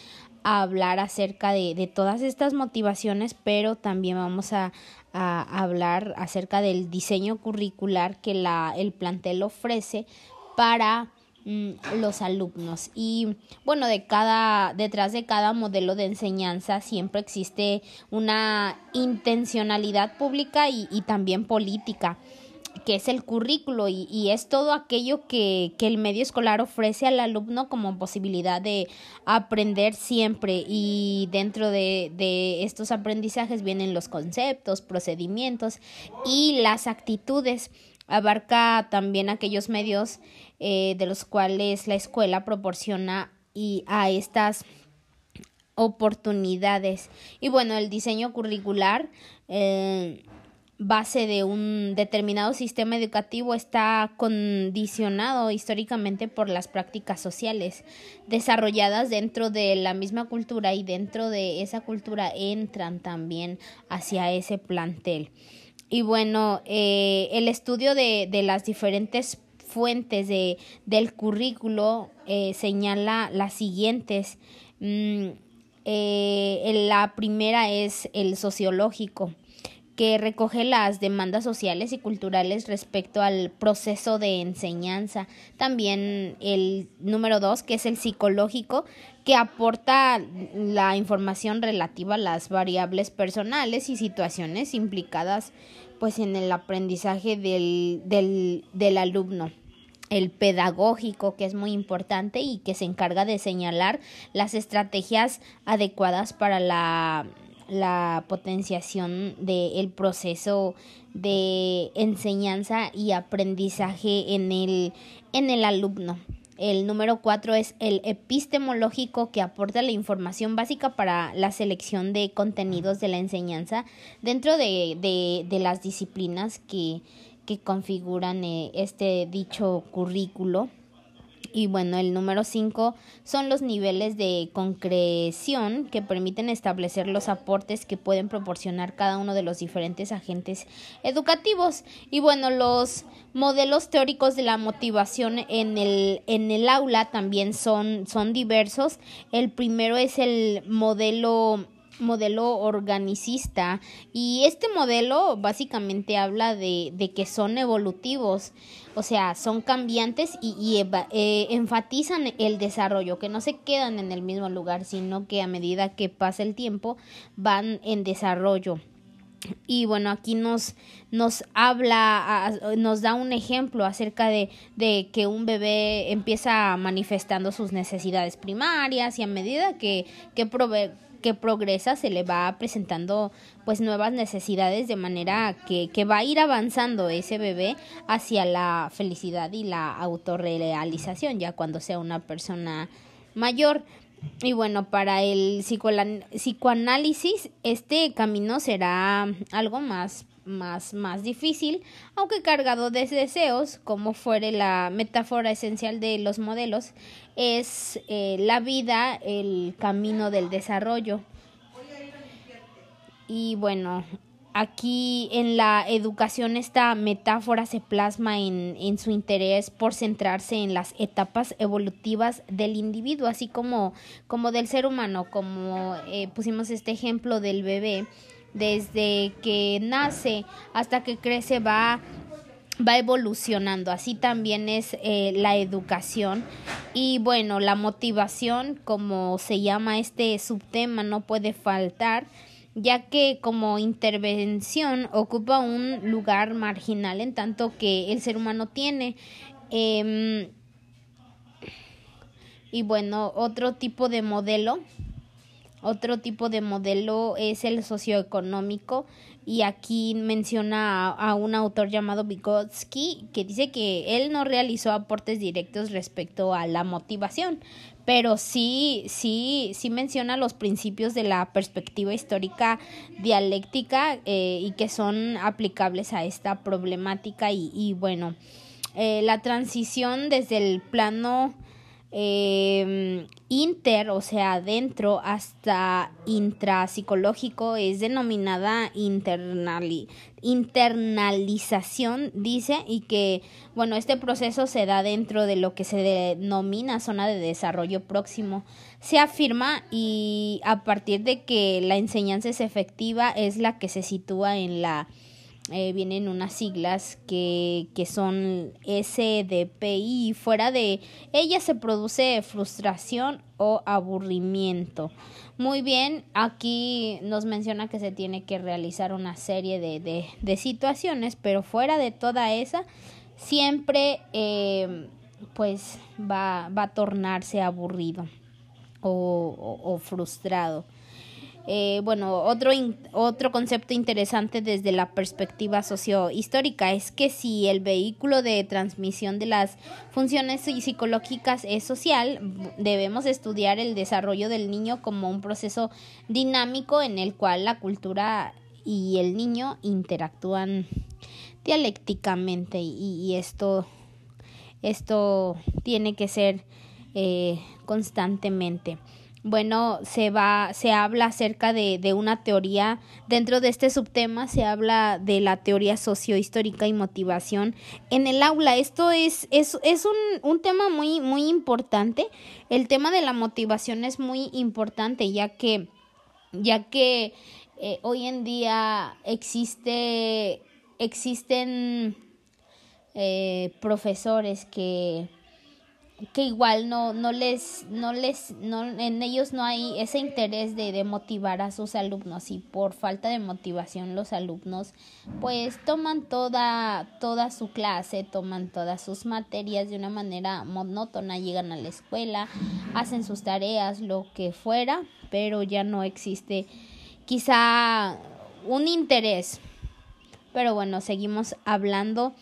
a hablar acerca de, de todas estas motivaciones, pero también vamos a, a hablar acerca del diseño curricular que la, el plantel ofrece para Mm, los alumnos. Y bueno de cada detrás de cada modelo de enseñanza siempre existe una intencionalidad pública y, y también política que es el currículo y, y es todo aquello que, que, el medio escolar ofrece al alumno como posibilidad de aprender siempre y dentro de, de estos aprendizajes vienen los conceptos, procedimientos y las actitudes abarca también aquellos medios eh, de los cuales la escuela proporciona y a estas oportunidades. Y bueno, el diseño curricular, eh, base de un determinado sistema educativo, está condicionado históricamente por las prácticas sociales desarrolladas dentro de la misma cultura y dentro de esa cultura entran también hacia ese plantel. Y bueno, eh, el estudio de, de, las diferentes fuentes de, del currículo eh, señala las siguientes. Mm, eh, la primera es el sociológico que recoge las demandas sociales y culturales respecto al proceso de enseñanza. También el número dos, que es el psicológico, que aporta la información relativa a las variables personales y situaciones implicadas pues en el aprendizaje del, del, del alumno el pedagógico, que es muy importante y que se encarga de señalar las estrategias adecuadas para la la potenciación del proceso de enseñanza y aprendizaje en el, en el alumno. El número cuatro es el epistemológico que aporta la información básica para la selección de contenidos de la enseñanza dentro de, de, de las disciplinas que, que configuran eh, este dicho currículo. Y bueno, el número 5 son los niveles de concreción que permiten establecer los aportes que pueden proporcionar cada uno de los diferentes agentes educativos. Y bueno, los modelos teóricos de la motivación en el, en el aula también son, son diversos. El primero es el modelo modelo organicista y este modelo básicamente habla de, de que son evolutivos, o sea, son cambiantes y, eh, enfatizan el desarrollo, que no se quedan en el mismo lugar, sino que a medida que pasa el tiempo van en desarrollo. Y bueno, aquí nos, nos habla, nos da un ejemplo acerca de, de que un bebé empieza manifestando sus necesidades primarias y a medida que, que prove que progresa se le va presentando pues nuevas necesidades de manera que, que va a ir avanzando ese bebé hacia la felicidad y la autorrealización ya cuando sea una persona mayor. Y bueno, para el psicoanálisis este camino será algo más más, más difícil, aunque cargado de deseos, como fuere la metáfora esencial de los modelos, es eh, la vida, el camino del desarrollo. Y bueno, aquí en la educación esta metáfora se plasma en, en, su interés por centrarse en las etapas evolutivas del individuo, así como, como del ser humano, como eh, pusimos este ejemplo del bebé desde que nace hasta que crece va va evolucionando. Así también es eh, la educación. Y bueno la motivación como se llama este subtema no puede faltar ya que como intervención ocupa un lugar marginal en tanto que el ser humano tiene em, y bueno otro tipo de modelo otro tipo de modelo es el socioeconómico y aquí menciona a, un autor llamado Vygotsky que dice que él no realizó aportes directos respecto a la motivación, pero sí, sí, sí menciona los principios de la perspectiva histórica dialéctica eh, y que son aplicables a esta problemática y, y bueno, eh, la transición desde el plano eh, inter, o sea, dentro hasta intrapsicológico es denominada internali internalización, dice, y que, bueno, este proceso se da dentro de lo que se denomina zona de desarrollo próximo. Se afirma y a partir de que la enseñanza es efectiva es la que se sitúa en la eh, vienen unas siglas que, que son SDP y fuera de ella se produce frustración o aburrimiento. Muy bien, aquí nos menciona que se tiene que realizar una serie de, de, situaciones, pero fuera de toda esa, siempre eh, pues va, va, a tornarse aburrido o, o frustrado. Eh, bueno, otro, otro concepto interesante desde la perspectiva sociohistórica es que si el vehículo de transmisión de las funciones psicológicas es social, debemos estudiar el desarrollo del niño como un proceso dinámico en el cual la cultura y el niño interactúan dialécticamente y, esto, esto tiene que ser eh, constantemente bueno, se va, se habla acerca de, de, una teoría, dentro de este subtema se habla de la teoría sociohistórica y motivación en el aula. Esto es, es, es un, un, tema muy, muy importante. El tema de la motivación es muy importante, ya que, ya que eh, hoy en día existe, existen eh, profesores que que igual no, no les, no les, no, en ellos no hay ese interés de, de, motivar a sus alumnos y por falta de motivación los alumnos pues toman toda, toda su clase, toman todas sus materias de una manera monótona, llegan a la escuela, hacen sus tareas, lo que fuera, pero ya no existe quizá un interés. Pero bueno, seguimos hablando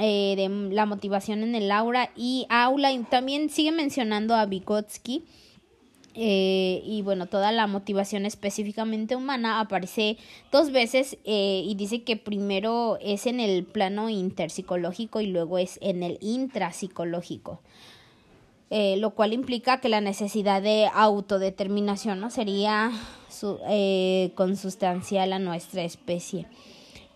eh, de la motivación en el aula y aula. Y también sigue mencionando a Vygotsky eh, y bueno toda la motivación específicamente humana aparece dos veces eh, y dice que primero es en el plano interpsicológico y luego es en el intrapsicológico eh, lo cual implica que la necesidad de autodeterminación no sería su, consustancial a nuestra especie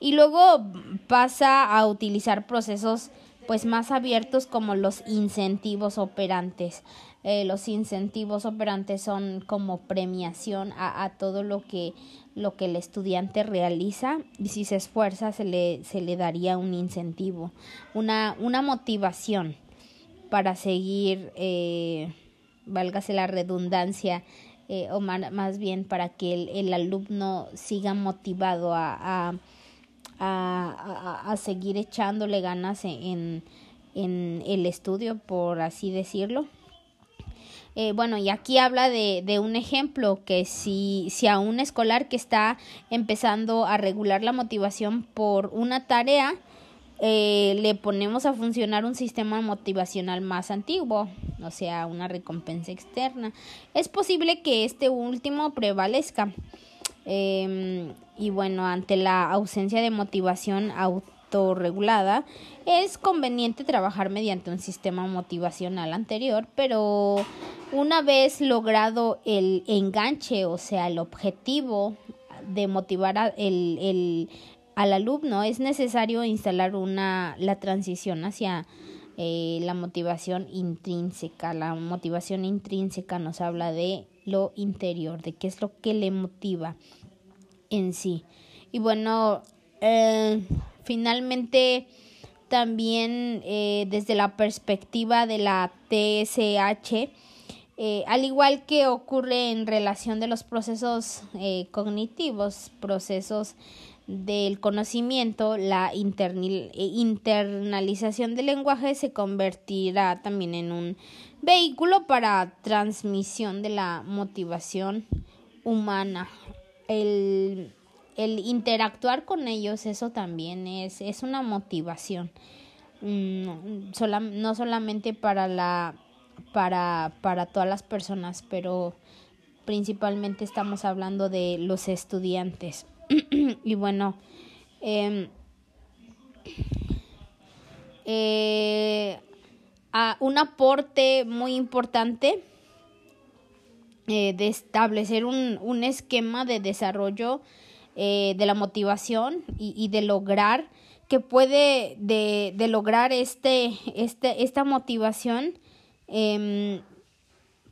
y luego pasa a utilizar procesos pues más abiertos como los incentivos operantes. Eh, los incentivos operantes son como premiación a, todo lo que, lo que el estudiante realiza y si se esfuerza se le, se le daría un incentivo, una, una motivación para seguir, eh, válgase la redundancia, eh, o más, más, bien para que el, el alumno siga motivado a a, a, seguir echándole ganas en, en, el estudio, por así decirlo. Eh, bueno, y aquí habla de, de, un ejemplo que si, si a un escolar que está empezando a regular la motivación por una tarea, eh, le ponemos a funcionar un sistema motivacional más antiguo, o sea, una recompensa externa, es posible que este último prevalezca. Eh, y bueno, ante la ausencia de motivación autorregulada, es conveniente trabajar mediante un sistema motivacional anterior, pero una vez logrado el enganche, o sea, el objetivo de motivar el, al alumno, es necesario instalar una, la transición hacia eh, la motivación intrínseca. La motivación intrínseca nos habla de lo interior, de qué es lo que le motiva en sí. Y bueno, eh, finalmente también eh, desde la perspectiva de la TSH, eh, al igual que ocurre en relación de los procesos cognitivos, procesos del conocimiento, la internalización del lenguaje se convertirá también en un vehículo para transmisión de la motivación humana el, el interactuar con ellos, eso también es, es una motivación. Mm, no solamente para la para, para todas las personas, pero principalmente estamos hablando de los estudiantes. y bueno, em, eh, un aporte muy importante eh, de establecer un, un, esquema de desarrollo eh, de la motivación y, y, de lograr que puede de, de lograr este, este, esta motivación eh,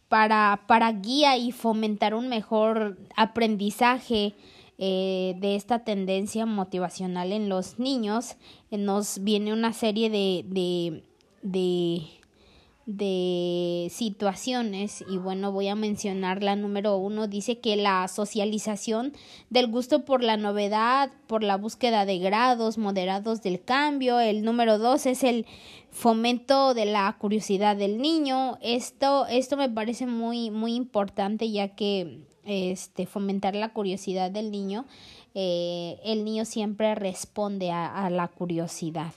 para, para guía y fomentar un mejor aprendizaje eh, de esta tendencia motivacional en los niños nos viene una serie de, de, de de situaciones y bueno voy a mencionar la número uno dice que la socialización del gusto por la novedad por la búsqueda de grados moderados del cambio. El número dos es el fomento de la curiosidad del niño. Esto esto me parece muy muy importante ya que este fomentar la curiosidad del niño eh, el niño siempre responde a, a la curiosidad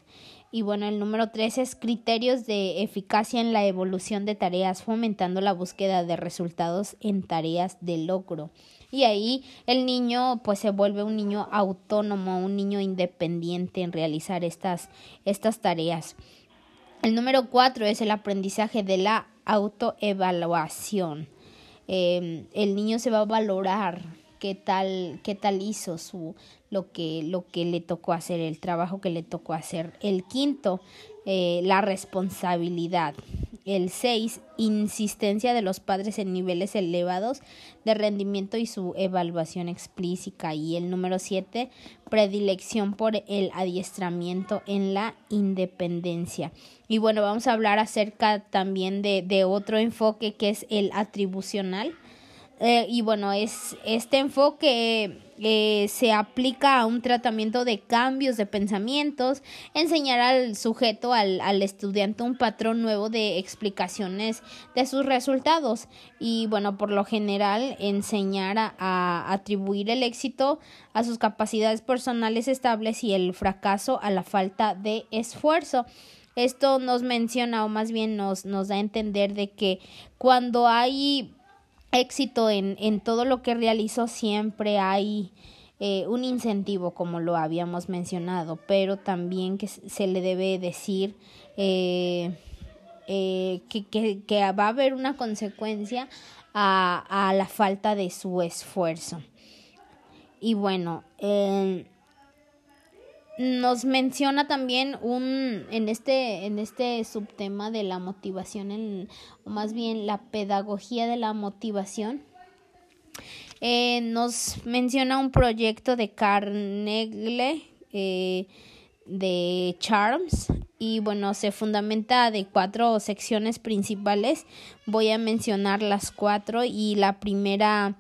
y bueno, el número tres es criterios de eficacia en la evolución de tareas, fomentando la búsqueda de resultados en tareas de logro. Y ahí el niño pues se vuelve un niño autónomo, un niño independiente en realizar estas, estas tareas. El número cuatro es el aprendizaje de la autoevaluación. Eh, el niño se va a valorar qué tal, qué tal hizo su, lo que, lo que le tocó hacer, el trabajo que le tocó hacer. El quinto, eh, la responsabilidad. El seis, insistencia de los padres en niveles elevados de rendimiento y su evaluación explícita. Y el número siete, predilección por el adiestramiento en la independencia. Y bueno, vamos a hablar acerca también de, de otro enfoque que es el atribucional. Eh, y bueno, es este enfoque eh, se aplica a un tratamiento de cambios de pensamientos, enseñar al sujeto, al, al, estudiante, un patrón nuevo de explicaciones de sus resultados y bueno, por lo general enseñar a, a atribuir el éxito a sus capacidades personales estables y el fracaso a la falta de esfuerzo. Esto nos menciona o más bien nos, nos da a entender de que cuando hay éxito en, en todo lo que realizó siempre hay eh, un incentivo como lo habíamos mencionado pero también que se le debe decir eh, eh, que, que, que, va a haber una consecuencia a, a, la falta de su esfuerzo. Y bueno eh, nos menciona también un en este en este subtema de la motivación en, o más bien la pedagogía de la motivación eh, nos menciona un proyecto de Carnegie eh, de Charms y bueno se fundamenta de cuatro secciones principales. Voy a mencionar las cuatro y la primera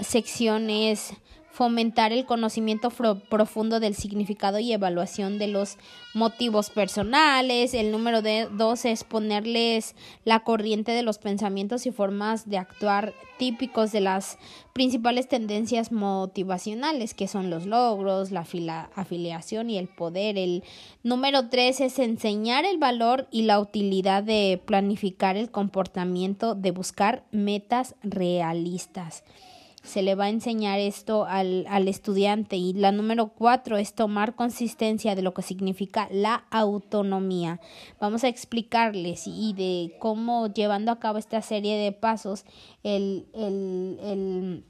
sección es fomentar el conocimiento profundo del significado y evaluación de los motivos personales. El número de dos es ponerles la corriente de los pensamientos y formas de actuar típicos de las principales tendencias motivacionales, que son los logros, la afiliación y el poder. El número tres es enseñar el valor y la utilidad de planificar el comportamiento, de buscar metas realistas. Se le va a enseñar esto al, al estudiante. Y la número cuatro es tomar consistencia de lo que significa la autonomía. Vamos a explicarles y de cómo llevando a cabo esta serie de pasos el, el, el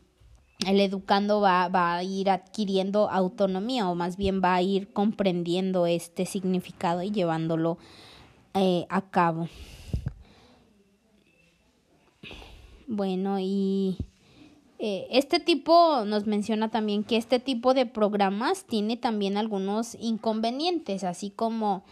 el educando va, va, a ir adquiriendo autonomía o más bien va a ir comprendiendo este significado y llevándolo eh, a cabo. Bueno, y eh, este tipo nos menciona también que este tipo de programas tiene también algunos inconvenientes, así como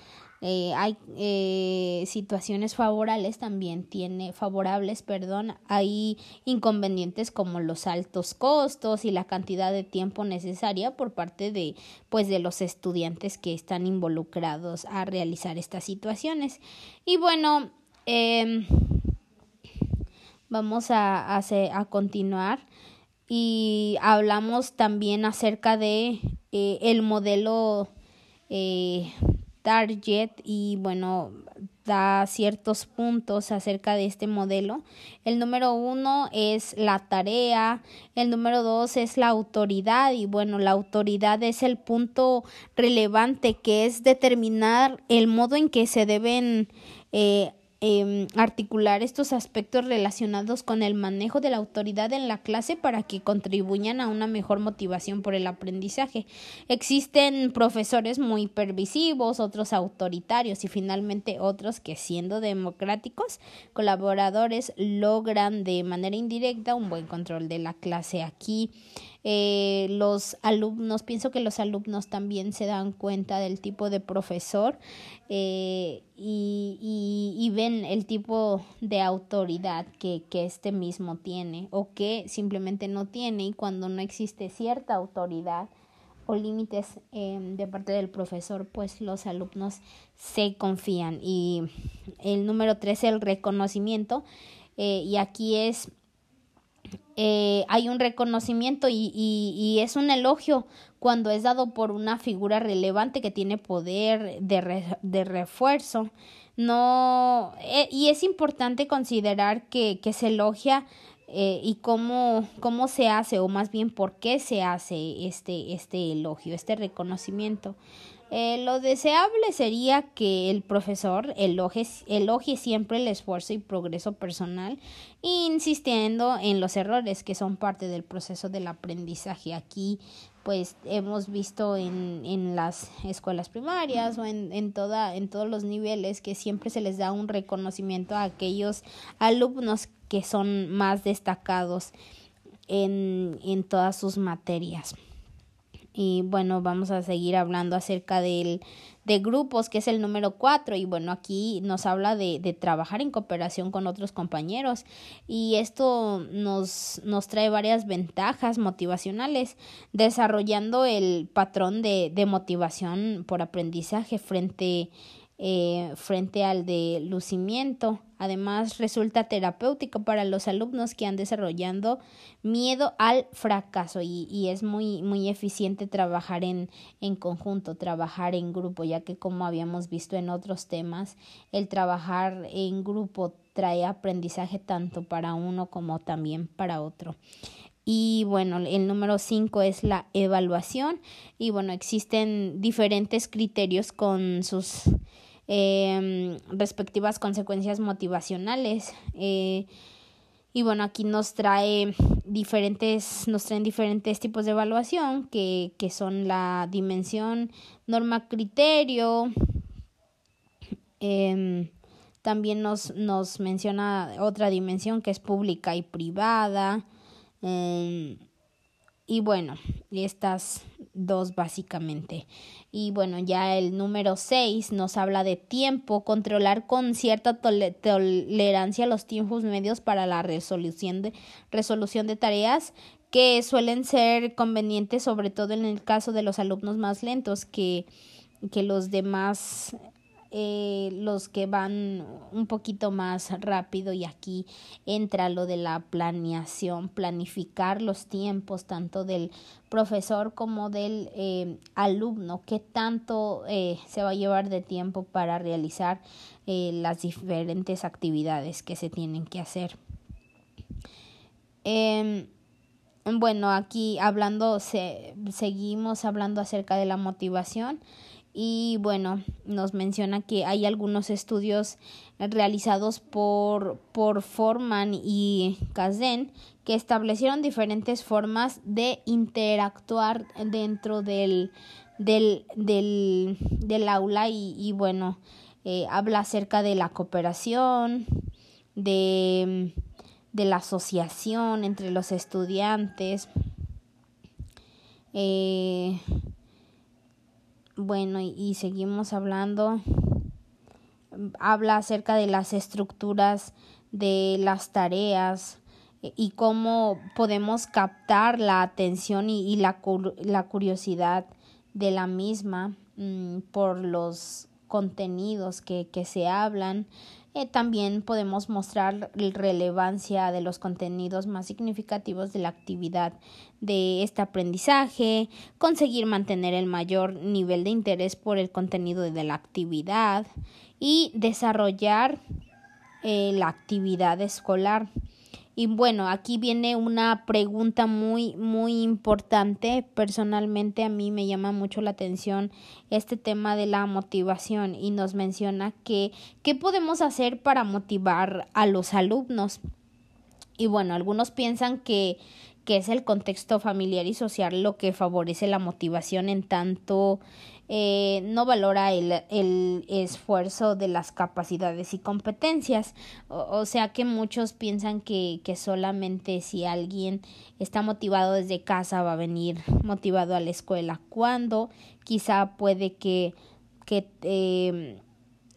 eh, hay eh, situaciones favorables también tiene favorables perdón hay inconvenientes como los altos costos y la cantidad de tiempo necesaria por parte de pues de los estudiantes que están involucrados a realizar estas situaciones. Y bueno eh, vamos a, a, continuar y hablamos también acerca de eh, el modelo eh, Target y bueno da ciertos puntos acerca de este modelo. El número uno es la tarea, el número dos es la autoridad y bueno, la autoridad es el punto relevante que es determinar el modo en que se deben eh, Em, articular estos aspectos relacionados con el manejo de la autoridad en la clase para que contribuyan a una mejor motivación por el aprendizaje. Existen profesores muy pervisivos, otros autoritarios y finalmente otros que siendo democráticos, colaboradores logran de manera indirecta un buen control de la clase. Aquí eh, los alumnos, pienso que los alumnos también se dan cuenta del tipo de profesor eh, y, y, ven el tipo de autoridad que, este mismo tiene o que simplemente no tiene y cuando no existe cierta autoridad o límites eh, de parte del profesor, pues los alumnos se confían. Y el número tres, el reconocimiento. Eh, y aquí es eh, hay un reconocimiento y, y, es un elogio cuando es dado por una figura relevante que tiene poder de, de refuerzo. No, eh, y es importante considerar que, que se elogia eh, y cómo, cómo se hace, o más bien por qué se hace este, este elogio, este reconocimiento. Eh, lo deseable sería que el profesor elogie, elogie, siempre el esfuerzo y progreso personal, insistiendo en los errores que son parte del proceso del aprendizaje. Aquí, pues, hemos visto en, en las escuelas primarias o en, en, toda, en todos los niveles que siempre se les da un reconocimiento a aquellos alumnos que son más destacados en, en todas sus materias y bueno, vamos a seguir hablando acerca del, de grupos, que es el número cuatro. Y bueno, aquí nos habla de, de, trabajar en cooperación con otros compañeros. Y esto nos, nos trae varias ventajas motivacionales, desarrollando el patrón de, de motivación por aprendizaje frente eh, frente al de lucimiento. Además, resulta terapéutico para los alumnos que han desarrollando miedo al fracaso y, y es muy, muy eficiente trabajar en, en conjunto, trabajar en grupo, ya que como habíamos visto en otros temas, el trabajar en grupo trae aprendizaje tanto para uno como también para otro. Y bueno, el número cinco es la evaluación. Y bueno, existen diferentes criterios con sus eh, respectivas consecuencias motivacionales. Eh, y bueno, aquí nos trae diferentes, nos traen diferentes tipos de evaluación que, que son la dimensión, norma, criterio. Eh, también nos, nos menciona otra dimensión que es pública y privada. Eh, y bueno, estas dos básicamente. Y bueno, ya el número seis nos habla de tiempo, controlar con cierta tolerancia los tiempos medios para la resolución de, resolución de tareas que suelen ser convenientes, sobre todo en el caso de los alumnos más lentos que, que los demás eh, los que van un poquito más rápido y aquí entra lo de la planeación, planificar los tiempos tanto del profesor como del eh, alumno, qué tanto eh, se va a llevar de tiempo para realizar eh, las diferentes actividades que se tienen que hacer. Eh, bueno, aquí hablando, se, seguimos hablando acerca de la motivación y bueno, nos menciona que hay algunos estudios realizados por, por Forman y Kazden que establecieron diferentes formas de interactuar dentro del, del, del, del aula y, y bueno, eh, habla acerca de la cooperación, de, de la asociación entre los estudiantes. Eh, bueno, y, seguimos hablando. Habla acerca de las estructuras de las tareas eh, y cómo podemos captar la atención y, la, la, curiosidad de la misma mm, por los contenidos que, que se hablan. Eh, también podemos mostrar la relevancia de los contenidos más significativos de la actividad de este aprendizaje, conseguir mantener el mayor nivel de interés por el contenido de la actividad y desarrollar eh, la actividad escolar. Y bueno, aquí viene una pregunta muy, muy importante. Personalmente a mí me llama mucho la atención este tema de la motivación y nos menciona que qué podemos hacer para motivar a los alumnos. Y bueno, algunos piensan que, que es el contexto familiar y social lo que favorece la motivación en tanto eh, no valora el, el, esfuerzo de las capacidades y competencias. O, sea que muchos piensan que, que, solamente si alguien está motivado desde casa va a venir motivado a la escuela, cuando quizá puede que, que eh,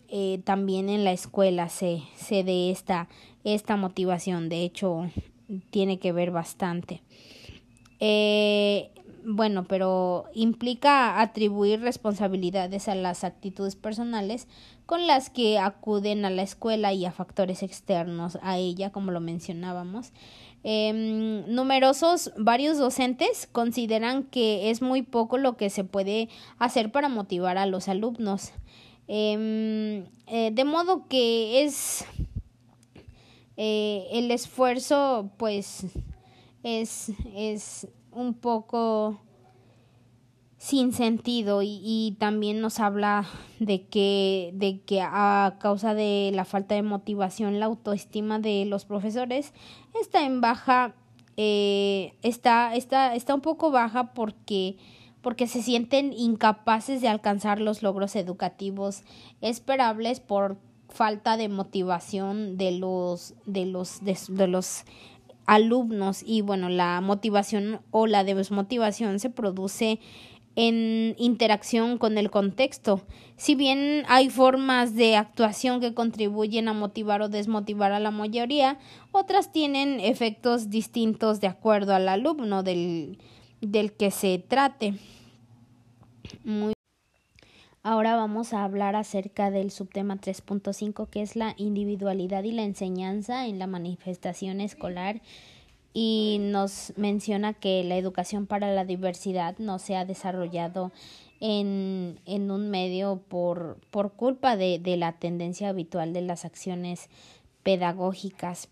eh, también en la escuela se, se dé esta, esta motivación. De hecho, tiene que ver bastante. Eh, bueno, pero implica atribuir responsabilidades a las actitudes personales con las que acuden a la escuela y a factores externos a ella, como lo mencionábamos. Em, numerosos, varios docentes consideran que es muy poco lo que se puede hacer para motivar a los alumnos. Em, eh, de modo que es eh, el esfuerzo, pues, es, es un poco sin sentido y, también nos habla de que, de que a causa de la falta de motivación la autoestima de los profesores está en baja eh, está, está, está un poco baja porque porque se sienten incapaces de alcanzar los logros educativos esperables por falta de motivación de los de los de los alumnos y bueno, la motivación o la desmotivación se produce en interacción con el contexto. Si bien hay formas de actuación que contribuyen a motivar o desmotivar a la mayoría, otras tienen efectos distintos de acuerdo al alumno del, del que se trate. Muy Ahora vamos a hablar acerca del subtema 3.5 que es la individualidad y la enseñanza en la manifestación escolar y nos menciona que la educación para la diversidad no se ha desarrollado en, en un medio por, por culpa de, de la tendencia habitual de las acciones pedagógicas.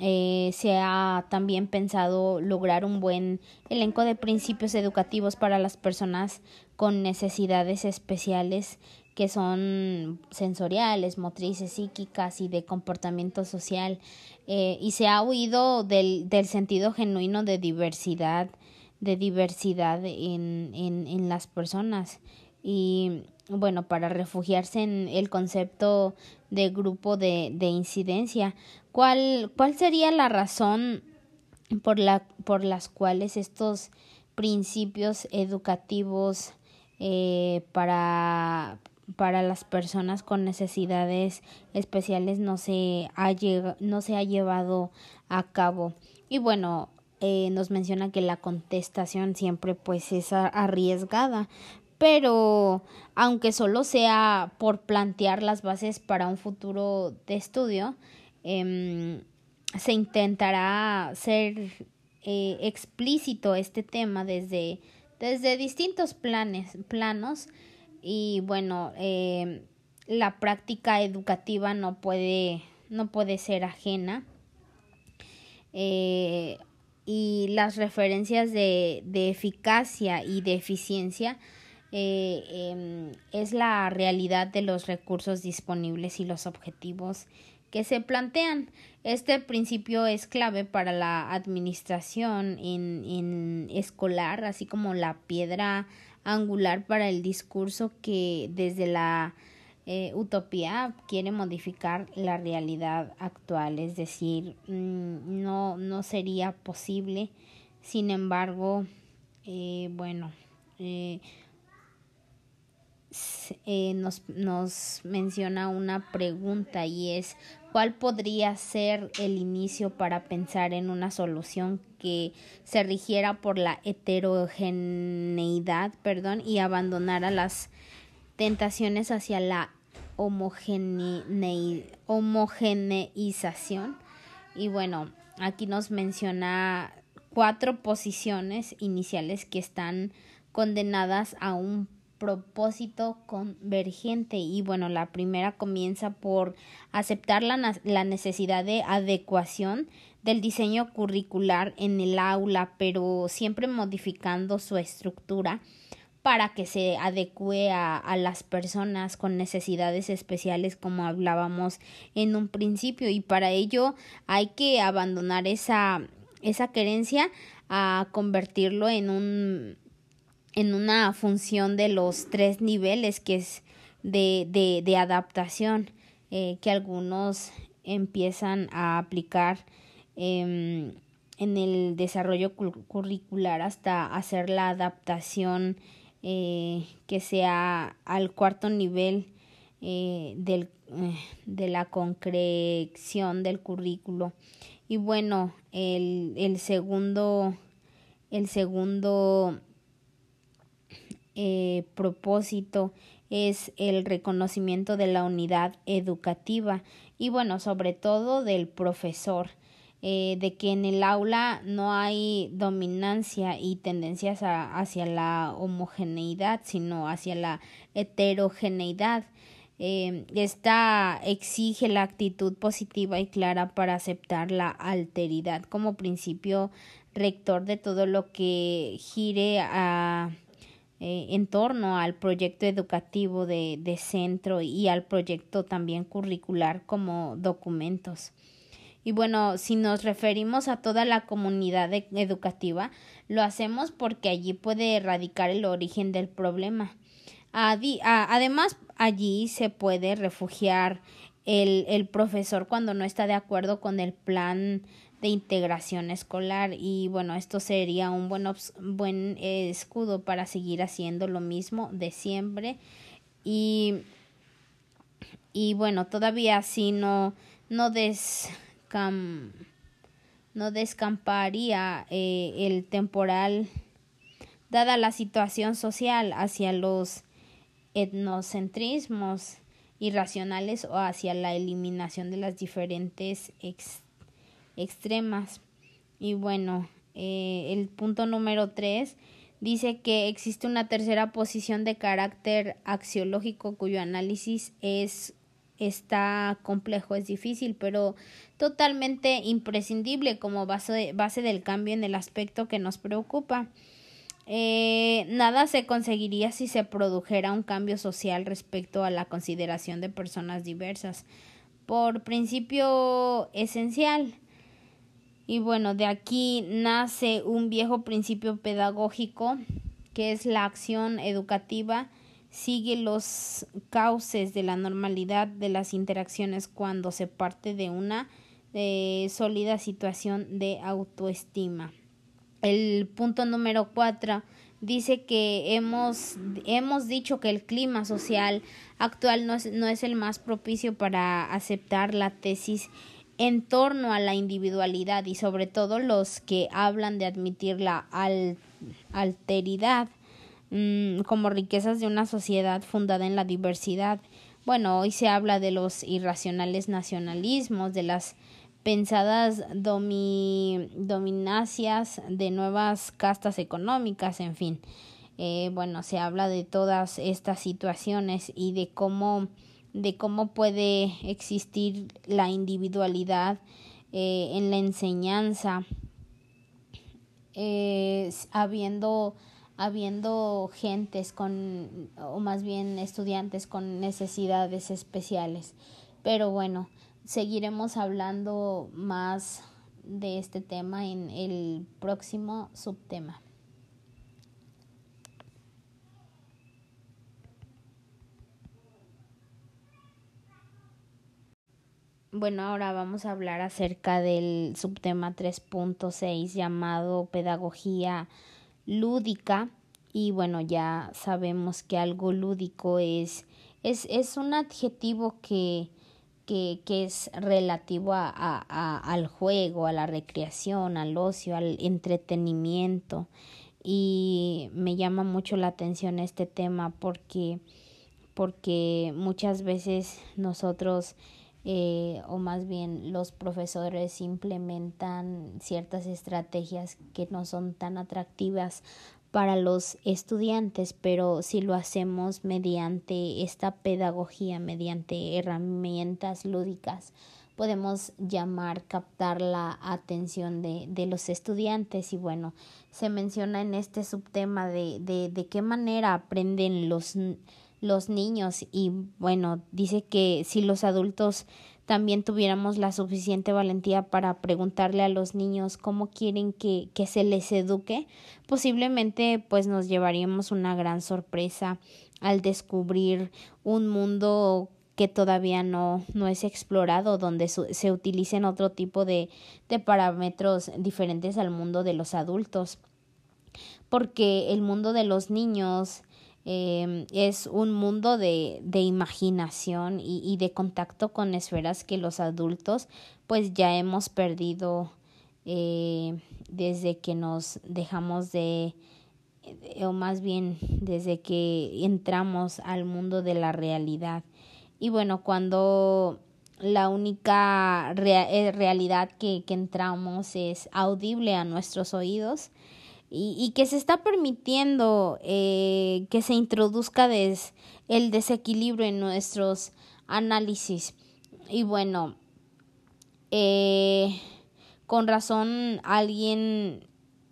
Eh, se ha también pensado lograr un buen elenco de principios educativos para las personas con necesidades especiales que son sensoriales, motrices, psíquicas y de comportamiento social. Eh, y se ha huido del, del sentido genuino de diversidad, de diversidad en, en, en las personas. Y bueno, para refugiarse en el concepto de grupo de, de incidencia. ¿Cuál, ¿Cuál sería la razón por, la, por las cuales estos principios educativos eh, para, para las personas con necesidades especiales no se ha, no se ha llevado a cabo? Y bueno, eh, nos menciona que la contestación siempre pues es arriesgada pero aunque solo sea por plantear las bases para un futuro de estudio, em, se intentará ser eh, explícito este tema desde, desde distintos planes, planos y bueno, em, la práctica educativa no puede, no puede ser ajena. Eh, y las referencias de, de eficacia y de eficiencia eh, em, es la realidad de los recursos disponibles y los objetivos que se plantean. Este principio es clave para la administración en, en escolar, así como la piedra angular para el discurso que desde la eh, utopía quiere modificar la realidad actual, es decir, mm, no, no sería posible. Sin embargo, eh, bueno, eh, nos, nos menciona una pregunta y es ¿cuál podría ser el inicio para pensar en una solución que se rigiera por la heterogeneidad perdón, y abandonara las tentaciones hacia la homogeneización? Y bueno, aquí nos menciona cuatro posiciones iniciales que están condenadas a un propósito convergente. Y bueno la primera comienza por aceptar la, la, necesidad de adecuación del diseño curricular en el aula pero siempre modificando su estructura para que se adecue a, a las personas con necesidades especiales como hablábamos en un principio. Y para ello hay que abandonar esa esa querencia a convertirlo en un en una función de los tres niveles que es de, de, de adaptación eh, que algunos empiezan a aplicar eh, en el desarrollo curricular hasta hacer la adaptación eh, que sea al cuarto nivel eh, del, de la concreción del currículo. Y bueno el, el segundo el segundo eh, propósito es el reconocimiento de la unidad educativa y bueno, sobre todo del profesor, eh, de que en el aula no hay dominancia y tendencias hacia la homogeneidad, sino hacia la heterogeneidad. Eh, esta exige la actitud positiva y clara para aceptar la alteridad como principio rector de todo lo que gire a eh, en torno al proyecto educativo de, de centro y al proyecto también curricular como documentos. Y bueno, si nos referimos a toda la comunidad educativa, lo hacemos porque allí puede erradicar el origen del problema. además, allí se puede refugiar el, el profesor cuando no está de acuerdo con el plan de integración escolar y bueno esto sería un buen, buen escudo para seguir haciendo lo mismo de siempre. Y y bueno todavía así no no descam, no descamparía eh, el temporal dada la situación social hacia los etnocentrismos irracionales o hacia la eliminación de las diferentes extremas. Y bueno, eh, el punto número tres dice que existe una tercera posición de carácter axiológico cuyo análisis es está complejo, es difícil, pero totalmente imprescindible como base, base del cambio en el aspecto que nos preocupa. Eh, nada se conseguiría si se produjera un cambio social respecto a la consideración de personas diversas. Por principio esencial, y bueno, de aquí nace un viejo principio pedagógico que es la acción educativa sigue los cauces de la normalidad de las interacciones cuando se parte de una eh, sólida situación de autoestima. El punto número cuatro dice que hemos, hemos dicho que el clima social actual no es, no es el más propicio para aceptar la tesis en torno a la individualidad y sobre todo los que hablan de admitir la alteridad mm, como riquezas de una sociedad fundada en la diversidad. Bueno, hoy se habla de los irracionales nacionalismos, de las pensadas domi dominacias de nuevas castas económicas, en fin. Eh, bueno, se habla de todas estas situaciones y de cómo de cómo puede existir la individualidad eh, en la enseñanza eh, habiendo habiendo gentes con o más bien estudiantes con necesidades especiales. Pero bueno seguiremos hablando más de este tema en el próximo subtema Bueno, ahora vamos a hablar acerca del subtema 3.6 llamado pedagogía lúdica. Y bueno, ya sabemos que algo lúdico es, es, es un adjetivo que, que, que es relativo a, a, al juego, a la recreación, al ocio, al entretenimiento. Y me llama mucho la atención este tema porque porque muchas veces nosotros eh, o más bien los profesores implementan ciertas estrategias que no son tan atractivas para los estudiantes, pero si lo hacemos mediante esta pedagogía, mediante herramientas lúdicas, podemos llamar, captar la atención de, de los estudiantes. Y bueno, se menciona en este subtema de, de, de qué manera aprenden los los niños y bueno, dice que si los adultos también tuviéramos la suficiente valentía para preguntarle a los niños cómo quieren que, que se les eduque, posiblemente pues nos llevaríamos una gran sorpresa al descubrir un mundo que todavía no, no es explorado, donde se utilicen otro tipo de, de parámetros diferentes al mundo de los adultos. Porque el mundo de los niños eh, es un mundo de, de imaginación y, y, de contacto con esferas que los adultos pues ya hemos perdido eh, desde que nos dejamos de o más bien desde que entramos al mundo de la realidad. Y bueno cuando la única rea realidad que, que entramos es audible a nuestros oídos y, y que se está permitiendo eh, que se introduzca el desequilibrio en nuestros análisis. Y bueno, eh, con razón alguien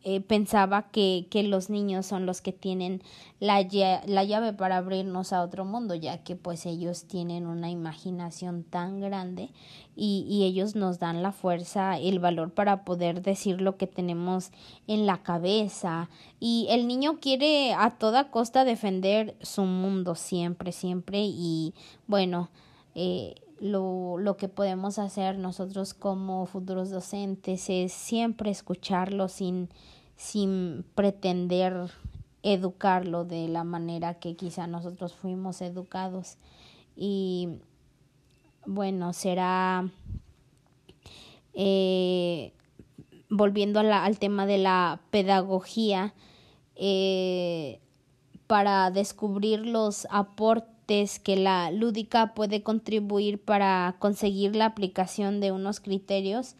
eh, pensaba que, que los niños son los que tienen la, la llave para abrirnos a otro mundo, ya que pues ellos tienen una imaginación tan grande y, y ellos nos dan la fuerza, el valor para poder decir lo que tenemos en la cabeza. Y el niño quiere a toda costa defender su mundo siempre, siempre. Y bueno, eh, lo, lo que podemos hacer nosotros como futuros docentes es siempre escucharlo sin sin pretender educarlo de la manera que quizá nosotros fuimos educados. Y bueno será eh, volviendo al tema de la pedagogía eh, para descubrir los aportes que la lúdica puede contribuir para conseguir la aplicación de unos criterios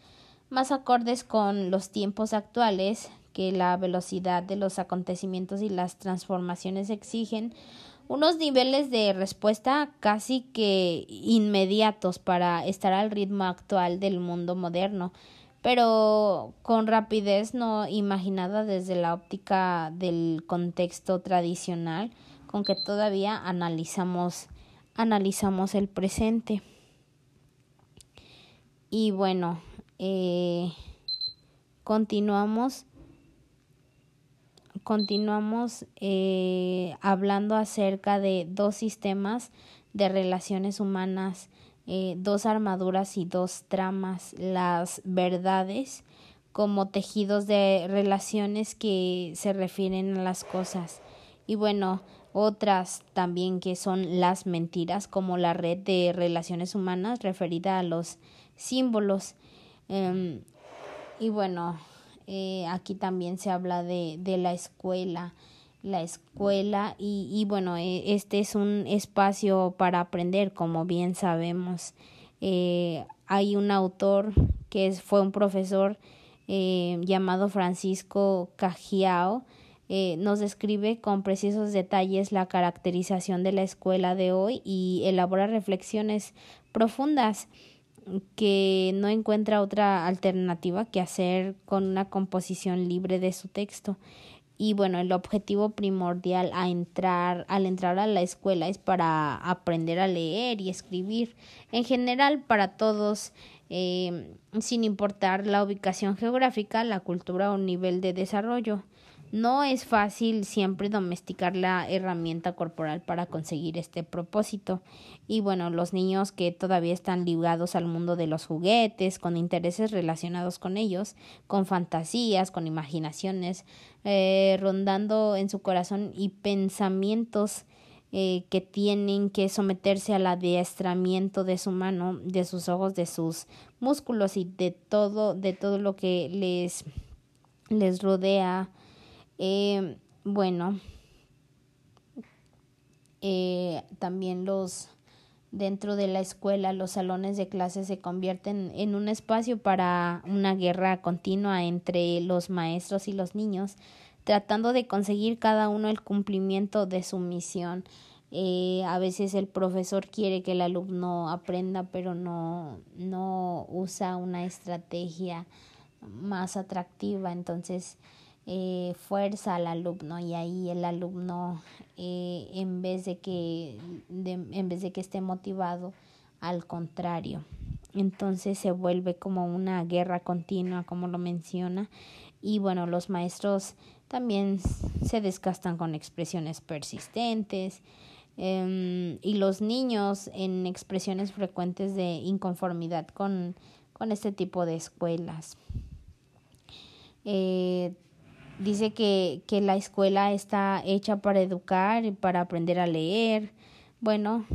más acordes con los tiempos actuales que la velocidad de los acontecimientos y las transformaciones exigen unos niveles de respuesta casi que inmediatos para estar al ritmo actual del mundo moderno, pero con rapidez no imaginada desde la óptica del contexto tradicional con que todavía analizamos analizamos el presente. Y bueno, eh, continuamos continuamos eh, hablando acerca de dos sistemas de relaciones humanas, eh, dos armaduras y dos tramas, las verdades como tejidos de relaciones que se refieren a las cosas y bueno, otras también que son las mentiras como la red de relaciones humanas referida a los símbolos. Eh, y bueno, eh, aquí también se habla de, de la escuela, la escuela y, y bueno, eh, este es un espacio para aprender, como bien sabemos. Eh, hay un autor que fue un profesor eh, llamado Francisco Cajiao, nos describe con precisos detalles la caracterización de la escuela de hoy y elabora reflexiones profundas que no encuentra otra alternativa que hacer con una composición libre de su texto. Y bueno, el objetivo primordial a entrar, al entrar a la escuela es para aprender a leer y escribir. En general, para todos, eh, sin importar la ubicación geográfica, la cultura o nivel de desarrollo. No es fácil siempre domesticar la herramienta corporal para conseguir este propósito. Y bueno, los niños que todavía están ligados al mundo de los juguetes, con intereses relacionados con ellos, con fantasías, con imaginaciones, eh, rondando en su corazón y pensamientos eh, que tienen que someterse al adiestramiento de su mano, de sus ojos, de sus músculos y de todo, de todo lo que les, les rodea eh, bueno, eh, también los dentro de la escuela los salones de clase se convierten en un espacio para una guerra continua entre los maestros y los niños, tratando de conseguir cada uno el cumplimiento de su misión. Eh, a veces el profesor quiere que el alumno aprenda, pero no, no usa una estrategia más atractiva. Entonces, eh, fuerza al alumno y ahí el alumno eh, en vez de que en vez de que esté motivado al contrario. Entonces se vuelve como una guerra continua como lo menciona. Y bueno los maestros también se desgastan con expresiones persistentes em, y los niños en expresiones frecuentes de inconformidad con, con este tipo de escuelas. Eh, Dice que, que la escuela está hecha para educar y para aprender a leer. Bueno,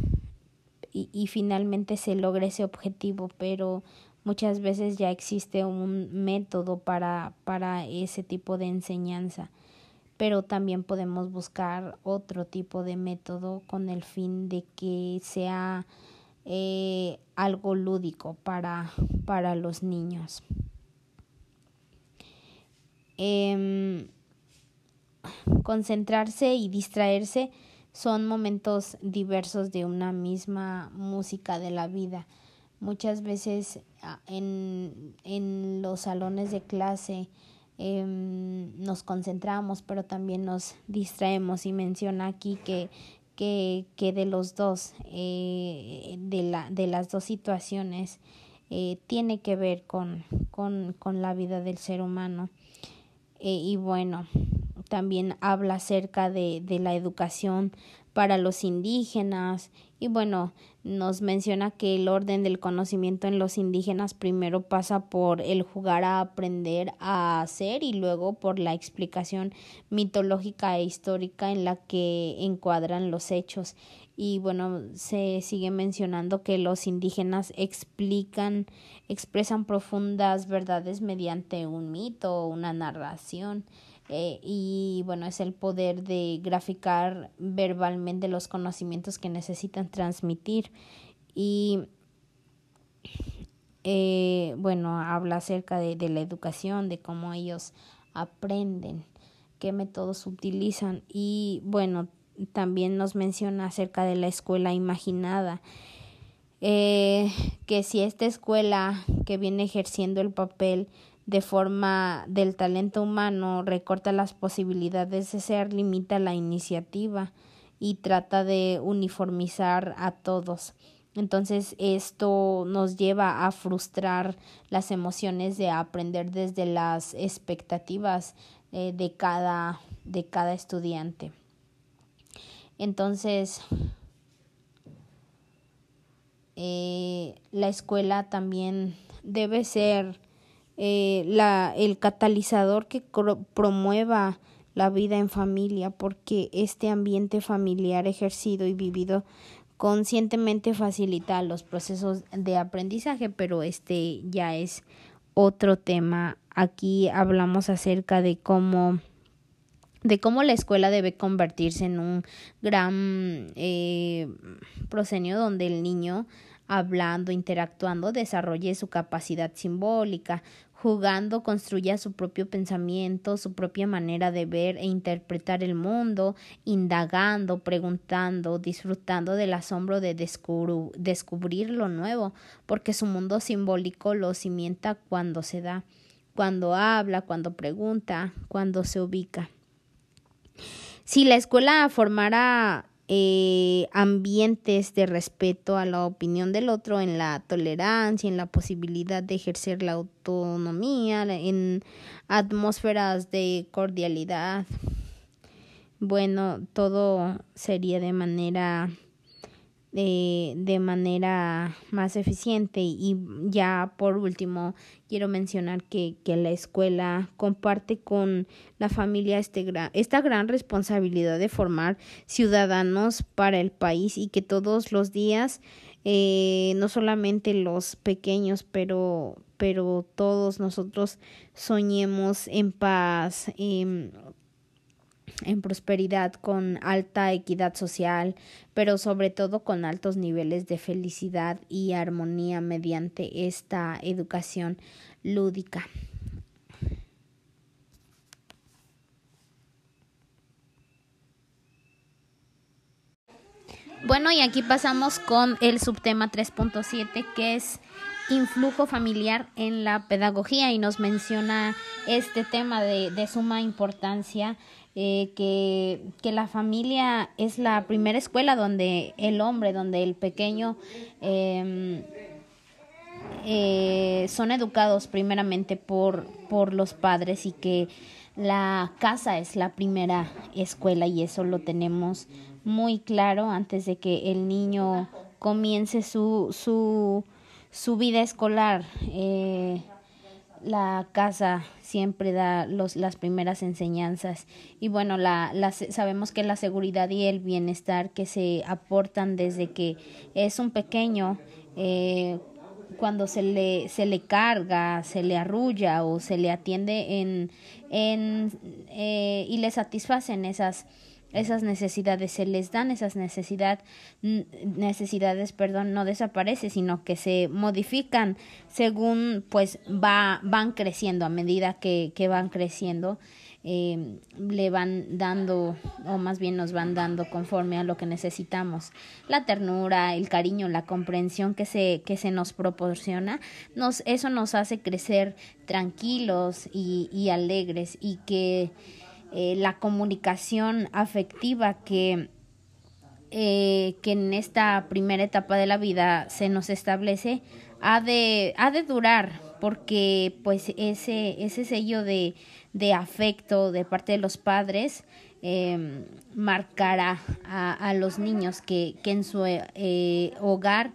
y, finalmente se logra ese objetivo, pero muchas veces ya existe un método para, para ese tipo de enseñanza pero también podemos buscar otro tipo de método con el fin de que sea eh, algo lúdico para, para los niños. Em, concentrarse y distraerse son momentos diversos de una misma música de la vida. Muchas veces en, en los salones de clase em, nos concentramos, pero también nos distraemos y menciona aquí que, que, que de los dos, eh, de, la, de las dos situaciones, eh, tiene que ver con, con, con la vida del ser humano. Eh, y bueno, también habla acerca de, de la educación para los indígenas. Y bueno, nos menciona que el orden del conocimiento en los indígenas primero pasa por el jugar a aprender a hacer y luego por la explicación mitológica e histórica en la que encuadran los hechos y bueno, se sigue mencionando que los indígenas explican, expresan profundas verdades mediante un mito o una narración. Eh, y bueno, es el poder de graficar verbalmente los conocimientos que necesitan transmitir. Y eh, bueno, habla acerca de, de la educación, de cómo ellos aprenden, qué métodos utilizan. Y bueno, también nos menciona acerca de la escuela imaginada. Eh, que si esta escuela que viene ejerciendo el papel de forma del talento humano recorta las posibilidades de ser, limita la iniciativa y trata de uniformizar a todos. Entonces esto nos lleva a frustrar las emociones de aprender desde las expectativas eh, de, cada, de cada estudiante. Entonces, eh, la escuela también debe ser eh, la, el catalizador que promueva la vida en familia, porque este ambiente familiar ejercido y vivido conscientemente facilita los procesos de aprendizaje, pero este ya es otro tema. Aquí hablamos acerca de cómo de cómo la escuela debe convertirse en un gran eh, proscenio donde el niño hablando, interactuando, desarrolle su capacidad simbólica, jugando construya su propio pensamiento, su propia manera de ver e interpretar el mundo, indagando, preguntando, disfrutando del asombro de descubrir lo nuevo, porque su mundo simbólico lo cimienta cuando se da, cuando habla, cuando pregunta, cuando se ubica. Si la escuela formara eh, ambientes de respeto a la opinión del otro, en la tolerancia, en la posibilidad de ejercer la autonomía, en atmósferas de cordialidad. Bueno, todo sería de manera de manera más eficiente. Y ya por último quiero mencionar que, que la escuela comparte con la familia este esta gran responsabilidad de formar ciudadanos para el país y que todos los días eh, no solamente los pequeños pero pero todos nosotros soñemos en paz en en prosperidad, con alta equidad social, pero sobre todo con altos niveles de felicidad y armonía mediante esta educación lúdica. Bueno, y aquí pasamos con el subtema 3.7 que es influjo familiar en la pedagogía y nos menciona este tema de, de suma importancia eh, que, que, la familia es la primera escuela donde el hombre, donde el pequeño em, eh, son educados primeramente por, por los padres y que la casa es la primera escuela y eso lo tenemos muy claro antes de que el niño comience su, su, su vida escolar. Eh, la casa siempre da los, las primeras enseñanzas. Y bueno la, sabemos que la seguridad y el bienestar que se aportan desde que es un pequeño eh, cuando se le, se le carga, se le arrulla o se le atiende en, en eh, y le satisfacen esas esas necesidades se les dan esas necesidad, necesidades perdón no desaparece sino que se modifican según pues va van creciendo. A medida que, que van creciendo eh, le van dando o más bien nos van dando conforme a lo que necesitamos. La ternura el cariño la comprensión que se que se nos proporciona nos eso nos hace crecer tranquilos y, y alegres y que eh, la comunicación afectiva que, eh, que en esta primera etapa de la vida se nos establece ha de, ha de durar porque pues ese, ese sello de, de afecto de parte de los padres eh, marcará a, a, los niños que, que en su eh, hogar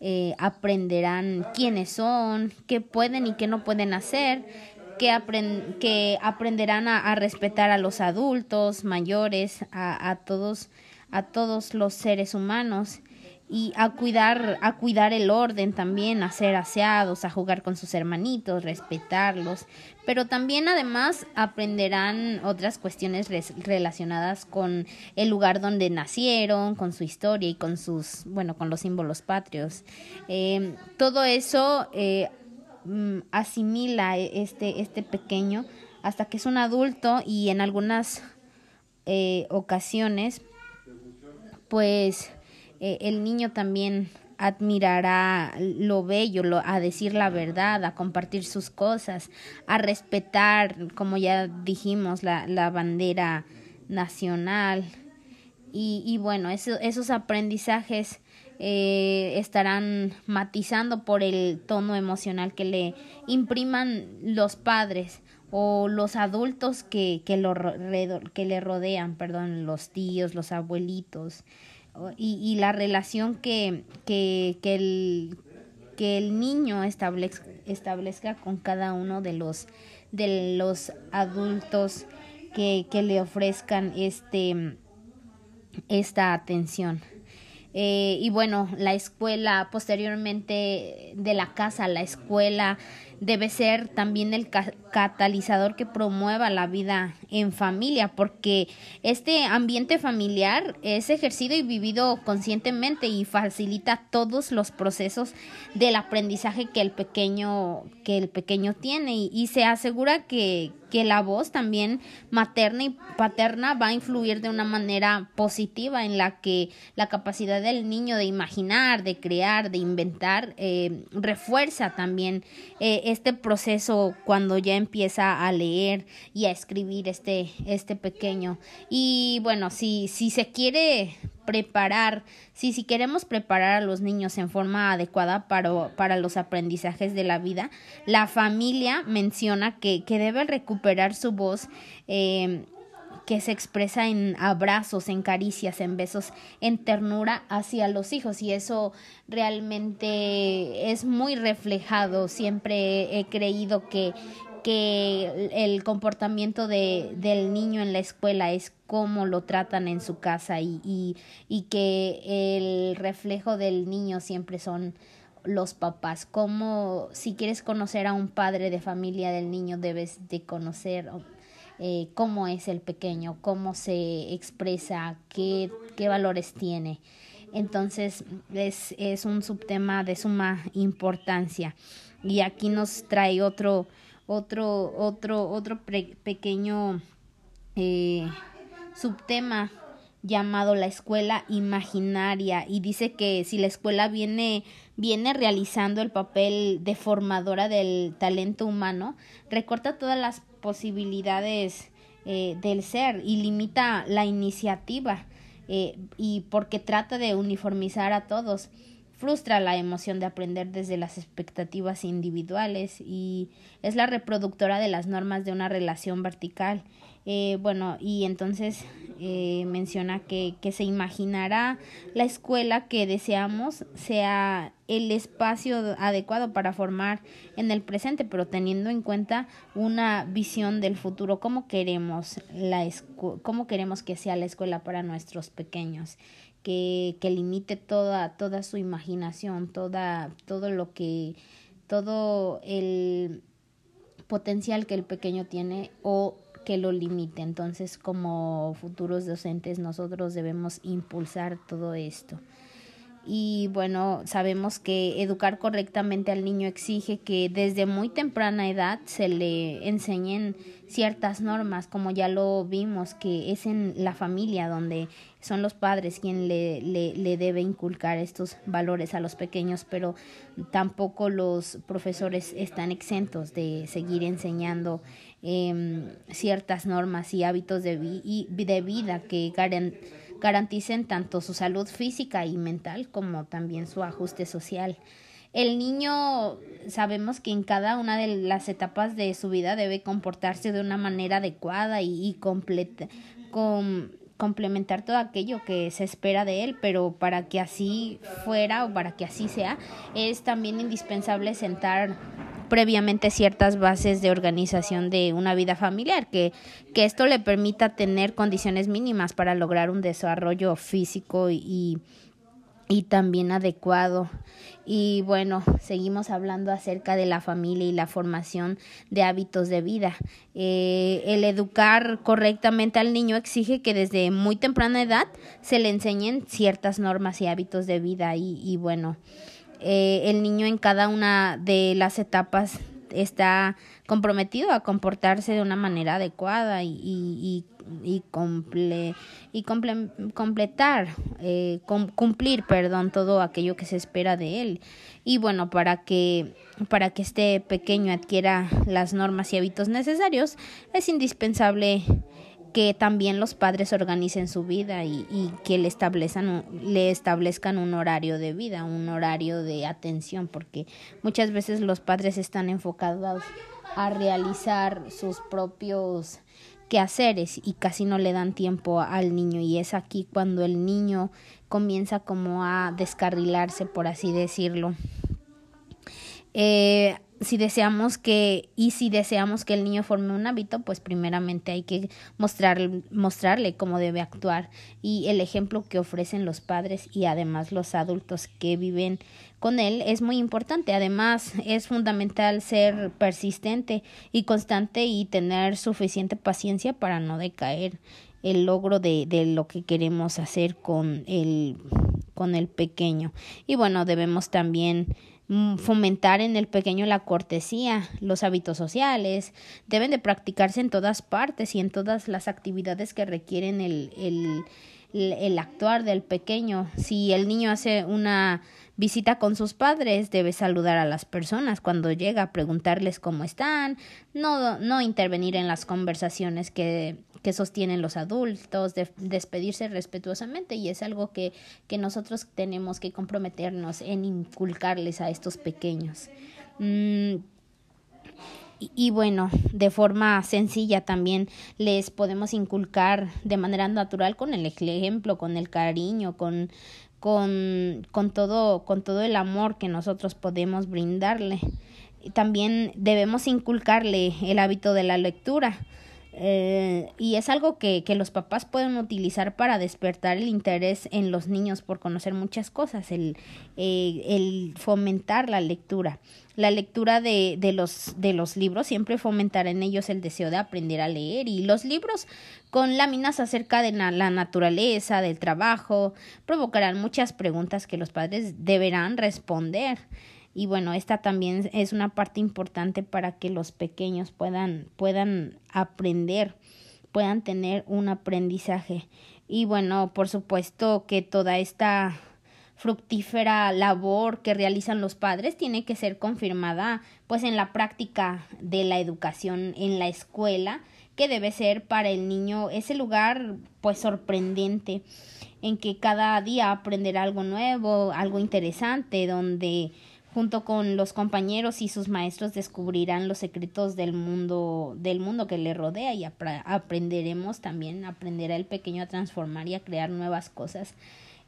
eh, aprenderán quiénes son, qué pueden y qué no pueden hacer, que, que aprenderán a, respetar a los adultos, mayores, a, a, todos, a todos los seres humanos y a cuidar, a cuidar el orden también, a ser aseados, a jugar con sus hermanitos, respetarlos, pero también además aprenderán otras cuestiones relacionadas con el lugar donde nacieron, con su historia y con sus, bueno, con los símbolos patrios. Eh, todo eso eh, Mm, asimila e, este, este pequeño hasta que es un adulto y en algunas eh, ocasiones pues eh, el niño también admirará lo bello, lo, a decir la verdad, a compartir sus cosas, a respetar, como ya dijimos, la, la bandera nacional. Y, y bueno, eso, esos aprendizajes eh, estarán matizando por el tono emocional que le impriman los padres o los adultos que, que, lo, que le rodean, perdón, los tíos, los abuelitos, y, y la relación que, que, que, el, que el niño establezca, establezca con cada uno de los, de los adultos que, que le ofrezcan este, esta atención. Eh, y bueno, la escuela, posteriormente de la casa la escuela, debe ser también el catalizador que promueva la vida en familia, porque este ambiente familiar es ejercido y vivido conscientemente y facilita todos los procesos del aprendizaje que el pequeño que el pequeño tiene. Y, y se asegura que, que la voz también materna y paterna va a influir de una manera positiva en la que la capacidad del niño de imaginar, de crear, de inventar, eh, refuerza también eh, este proceso cuando ya empieza a leer y a escribir este, este pequeño. Y bueno, si, si se quiere preparar, si, si queremos preparar a los niños en forma adecuada para, para los aprendizajes de la vida, la familia menciona que, que debe recuperar su voz. Eh, que se expresa en abrazos, en caricias, en besos, en ternura hacia los hijos y eso realmente es muy reflejado. Siempre he creído que, que el comportamiento de, del niño en la escuela es cómo lo tratan en su casa y, y, y que el reflejo del niño siempre son los papás, como si quieres conocer a un padre de familia del niño debes de conocer eh, cómo es el pequeño, cómo se expresa, qué, qué valores tiene. Entonces es, es un subtema de suma importancia. Y aquí nos trae otro, otro, otro, otro pequeño eh, subtema llamado la escuela imaginaria y dice que si la escuela viene viene realizando el papel de formadora del talento humano recorta todas las posibilidades eh, del ser y limita la iniciativa eh, y porque trata de uniformizar a todos. Frustra la emoción de aprender desde las expectativas individuales y es la reproductora de las normas de una relación vertical eh, bueno, y entonces eh, menciona que, que se imaginará la escuela que deseamos sea el espacio adecuado para formar en el presente, pero teniendo en cuenta una visión del futuro, cómo queremos la cómo queremos que sea la escuela para nuestros pequeños, que, que limite toda, toda su imaginación, toda, todo lo que, todo el potencial que el pequeño tiene o que lo limite. Entonces, como futuros docentes, nosotros debemos impulsar todo esto. Y bueno, sabemos que educar correctamente al niño exige que desde muy temprana edad se le enseñen ciertas normas, como ya lo vimos, que es en la familia donde son los padres quien le, le, le debe inculcar estos valores a los pequeños, pero tampoco los profesores están exentos de seguir enseñando eh, ciertas normas y hábitos de, vida que garanticen tanto su salud física y mental como también su ajuste social. El niño sabemos que en cada una de las etapas de su vida debe comportarse de una manera adecuada y, y complementar todo aquello que se espera de él, pero para que así fuera o para que así sea, es también indispensable sentar previamente ciertas bases de organización de una vida familiar, que, que esto le permita tener condiciones mínimas para lograr un desarrollo físico y, y también adecuado. Y bueno, seguimos hablando acerca de la familia y la formación de hábitos de vida. Eh, el educar correctamente al niño exige que desde muy temprana edad se le enseñen ciertas normas y hábitos de vida y, y bueno, eh, el niño en cada una de las etapas está comprometido a comportarse de una manera adecuada y, y, y, comple, y completar, eh, cumplir, perdón, todo aquello que se espera de él. Y bueno, para que, para que este pequeño adquiera las normas y hábitos necesarios, es indispensable que también los padres organicen su vida y, que le establezcan, le establezcan un horario de vida, un horario de atención, porque muchas veces los padres están enfocados a realizar sus propios quehaceres y casi no le dan tiempo al niño y es aquí cuando el niño comienza como a descarrilarse por así decirlo. Eh, si deseamos que y si deseamos que el niño forme un hábito, pues primeramente hay que mostrar, mostrarle cómo debe actuar y el ejemplo que ofrecen los padres y además los adultos que viven con él es muy importante. Además, es fundamental ser persistente y constante y tener suficiente paciencia para no decaer el logro de, de lo que queremos hacer con el con el pequeño. Y bueno, debemos también fomentar en el pequeño la cortesía, los hábitos sociales, deben de practicarse en todas partes y en todas las actividades que requieren el, el, el actuar del pequeño. Si el niño hace una visita con sus padres, debe saludar a las personas cuando llega, preguntarles cómo están, no, no intervenir en las conversaciones que que sostienen los adultos, de, despedirse respetuosamente y es algo que, que, nosotros tenemos que comprometernos en inculcarles a estos pequeños. Mm, y, y, bueno, de forma sencilla también les podemos inculcar de manera natural con el ejemplo, con el cariño, con, con, con, todo, con todo el amor que nosotros podemos brindarle. También debemos inculcarle el hábito de la lectura eh, y es algo que, que, los papás pueden utilizar para despertar el interés en los niños por conocer muchas cosas, el, eh, el fomentar la lectura. La lectura de, de, los, de los libros siempre fomentará en ellos el deseo de aprender a leer y los libros con láminas acerca de la naturaleza, del trabajo, provocarán muchas preguntas que los padres deberán responder y bueno, esta también es una parte importante para que los pequeños puedan, puedan aprender, puedan tener un aprendizaje. Y bueno, por supuesto que toda esta fructífera labor que realizan los padres tiene que ser confirmada pues en la práctica de la educación en la escuela que debe ser para el niño ese lugar pues sorprendente en que cada día aprenderá algo nuevo, algo interesante, donde junto con los compañeros y sus maestros descubrirán los secretos del mundo del mundo que le rodea y aprenderemos también aprenderá el pequeño a transformar y a crear nuevas cosas.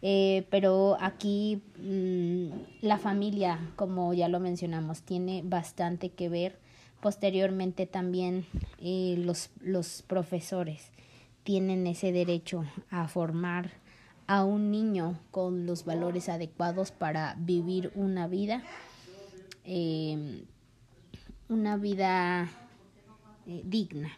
Eh, pero aquí mmm, la familia como ya lo mencionamos tiene bastante que ver. Posteriormente también eh, los los profesores tienen ese derecho a formar a un niño con los valores adecuados para vivir una vida, eh, una vida eh, digna.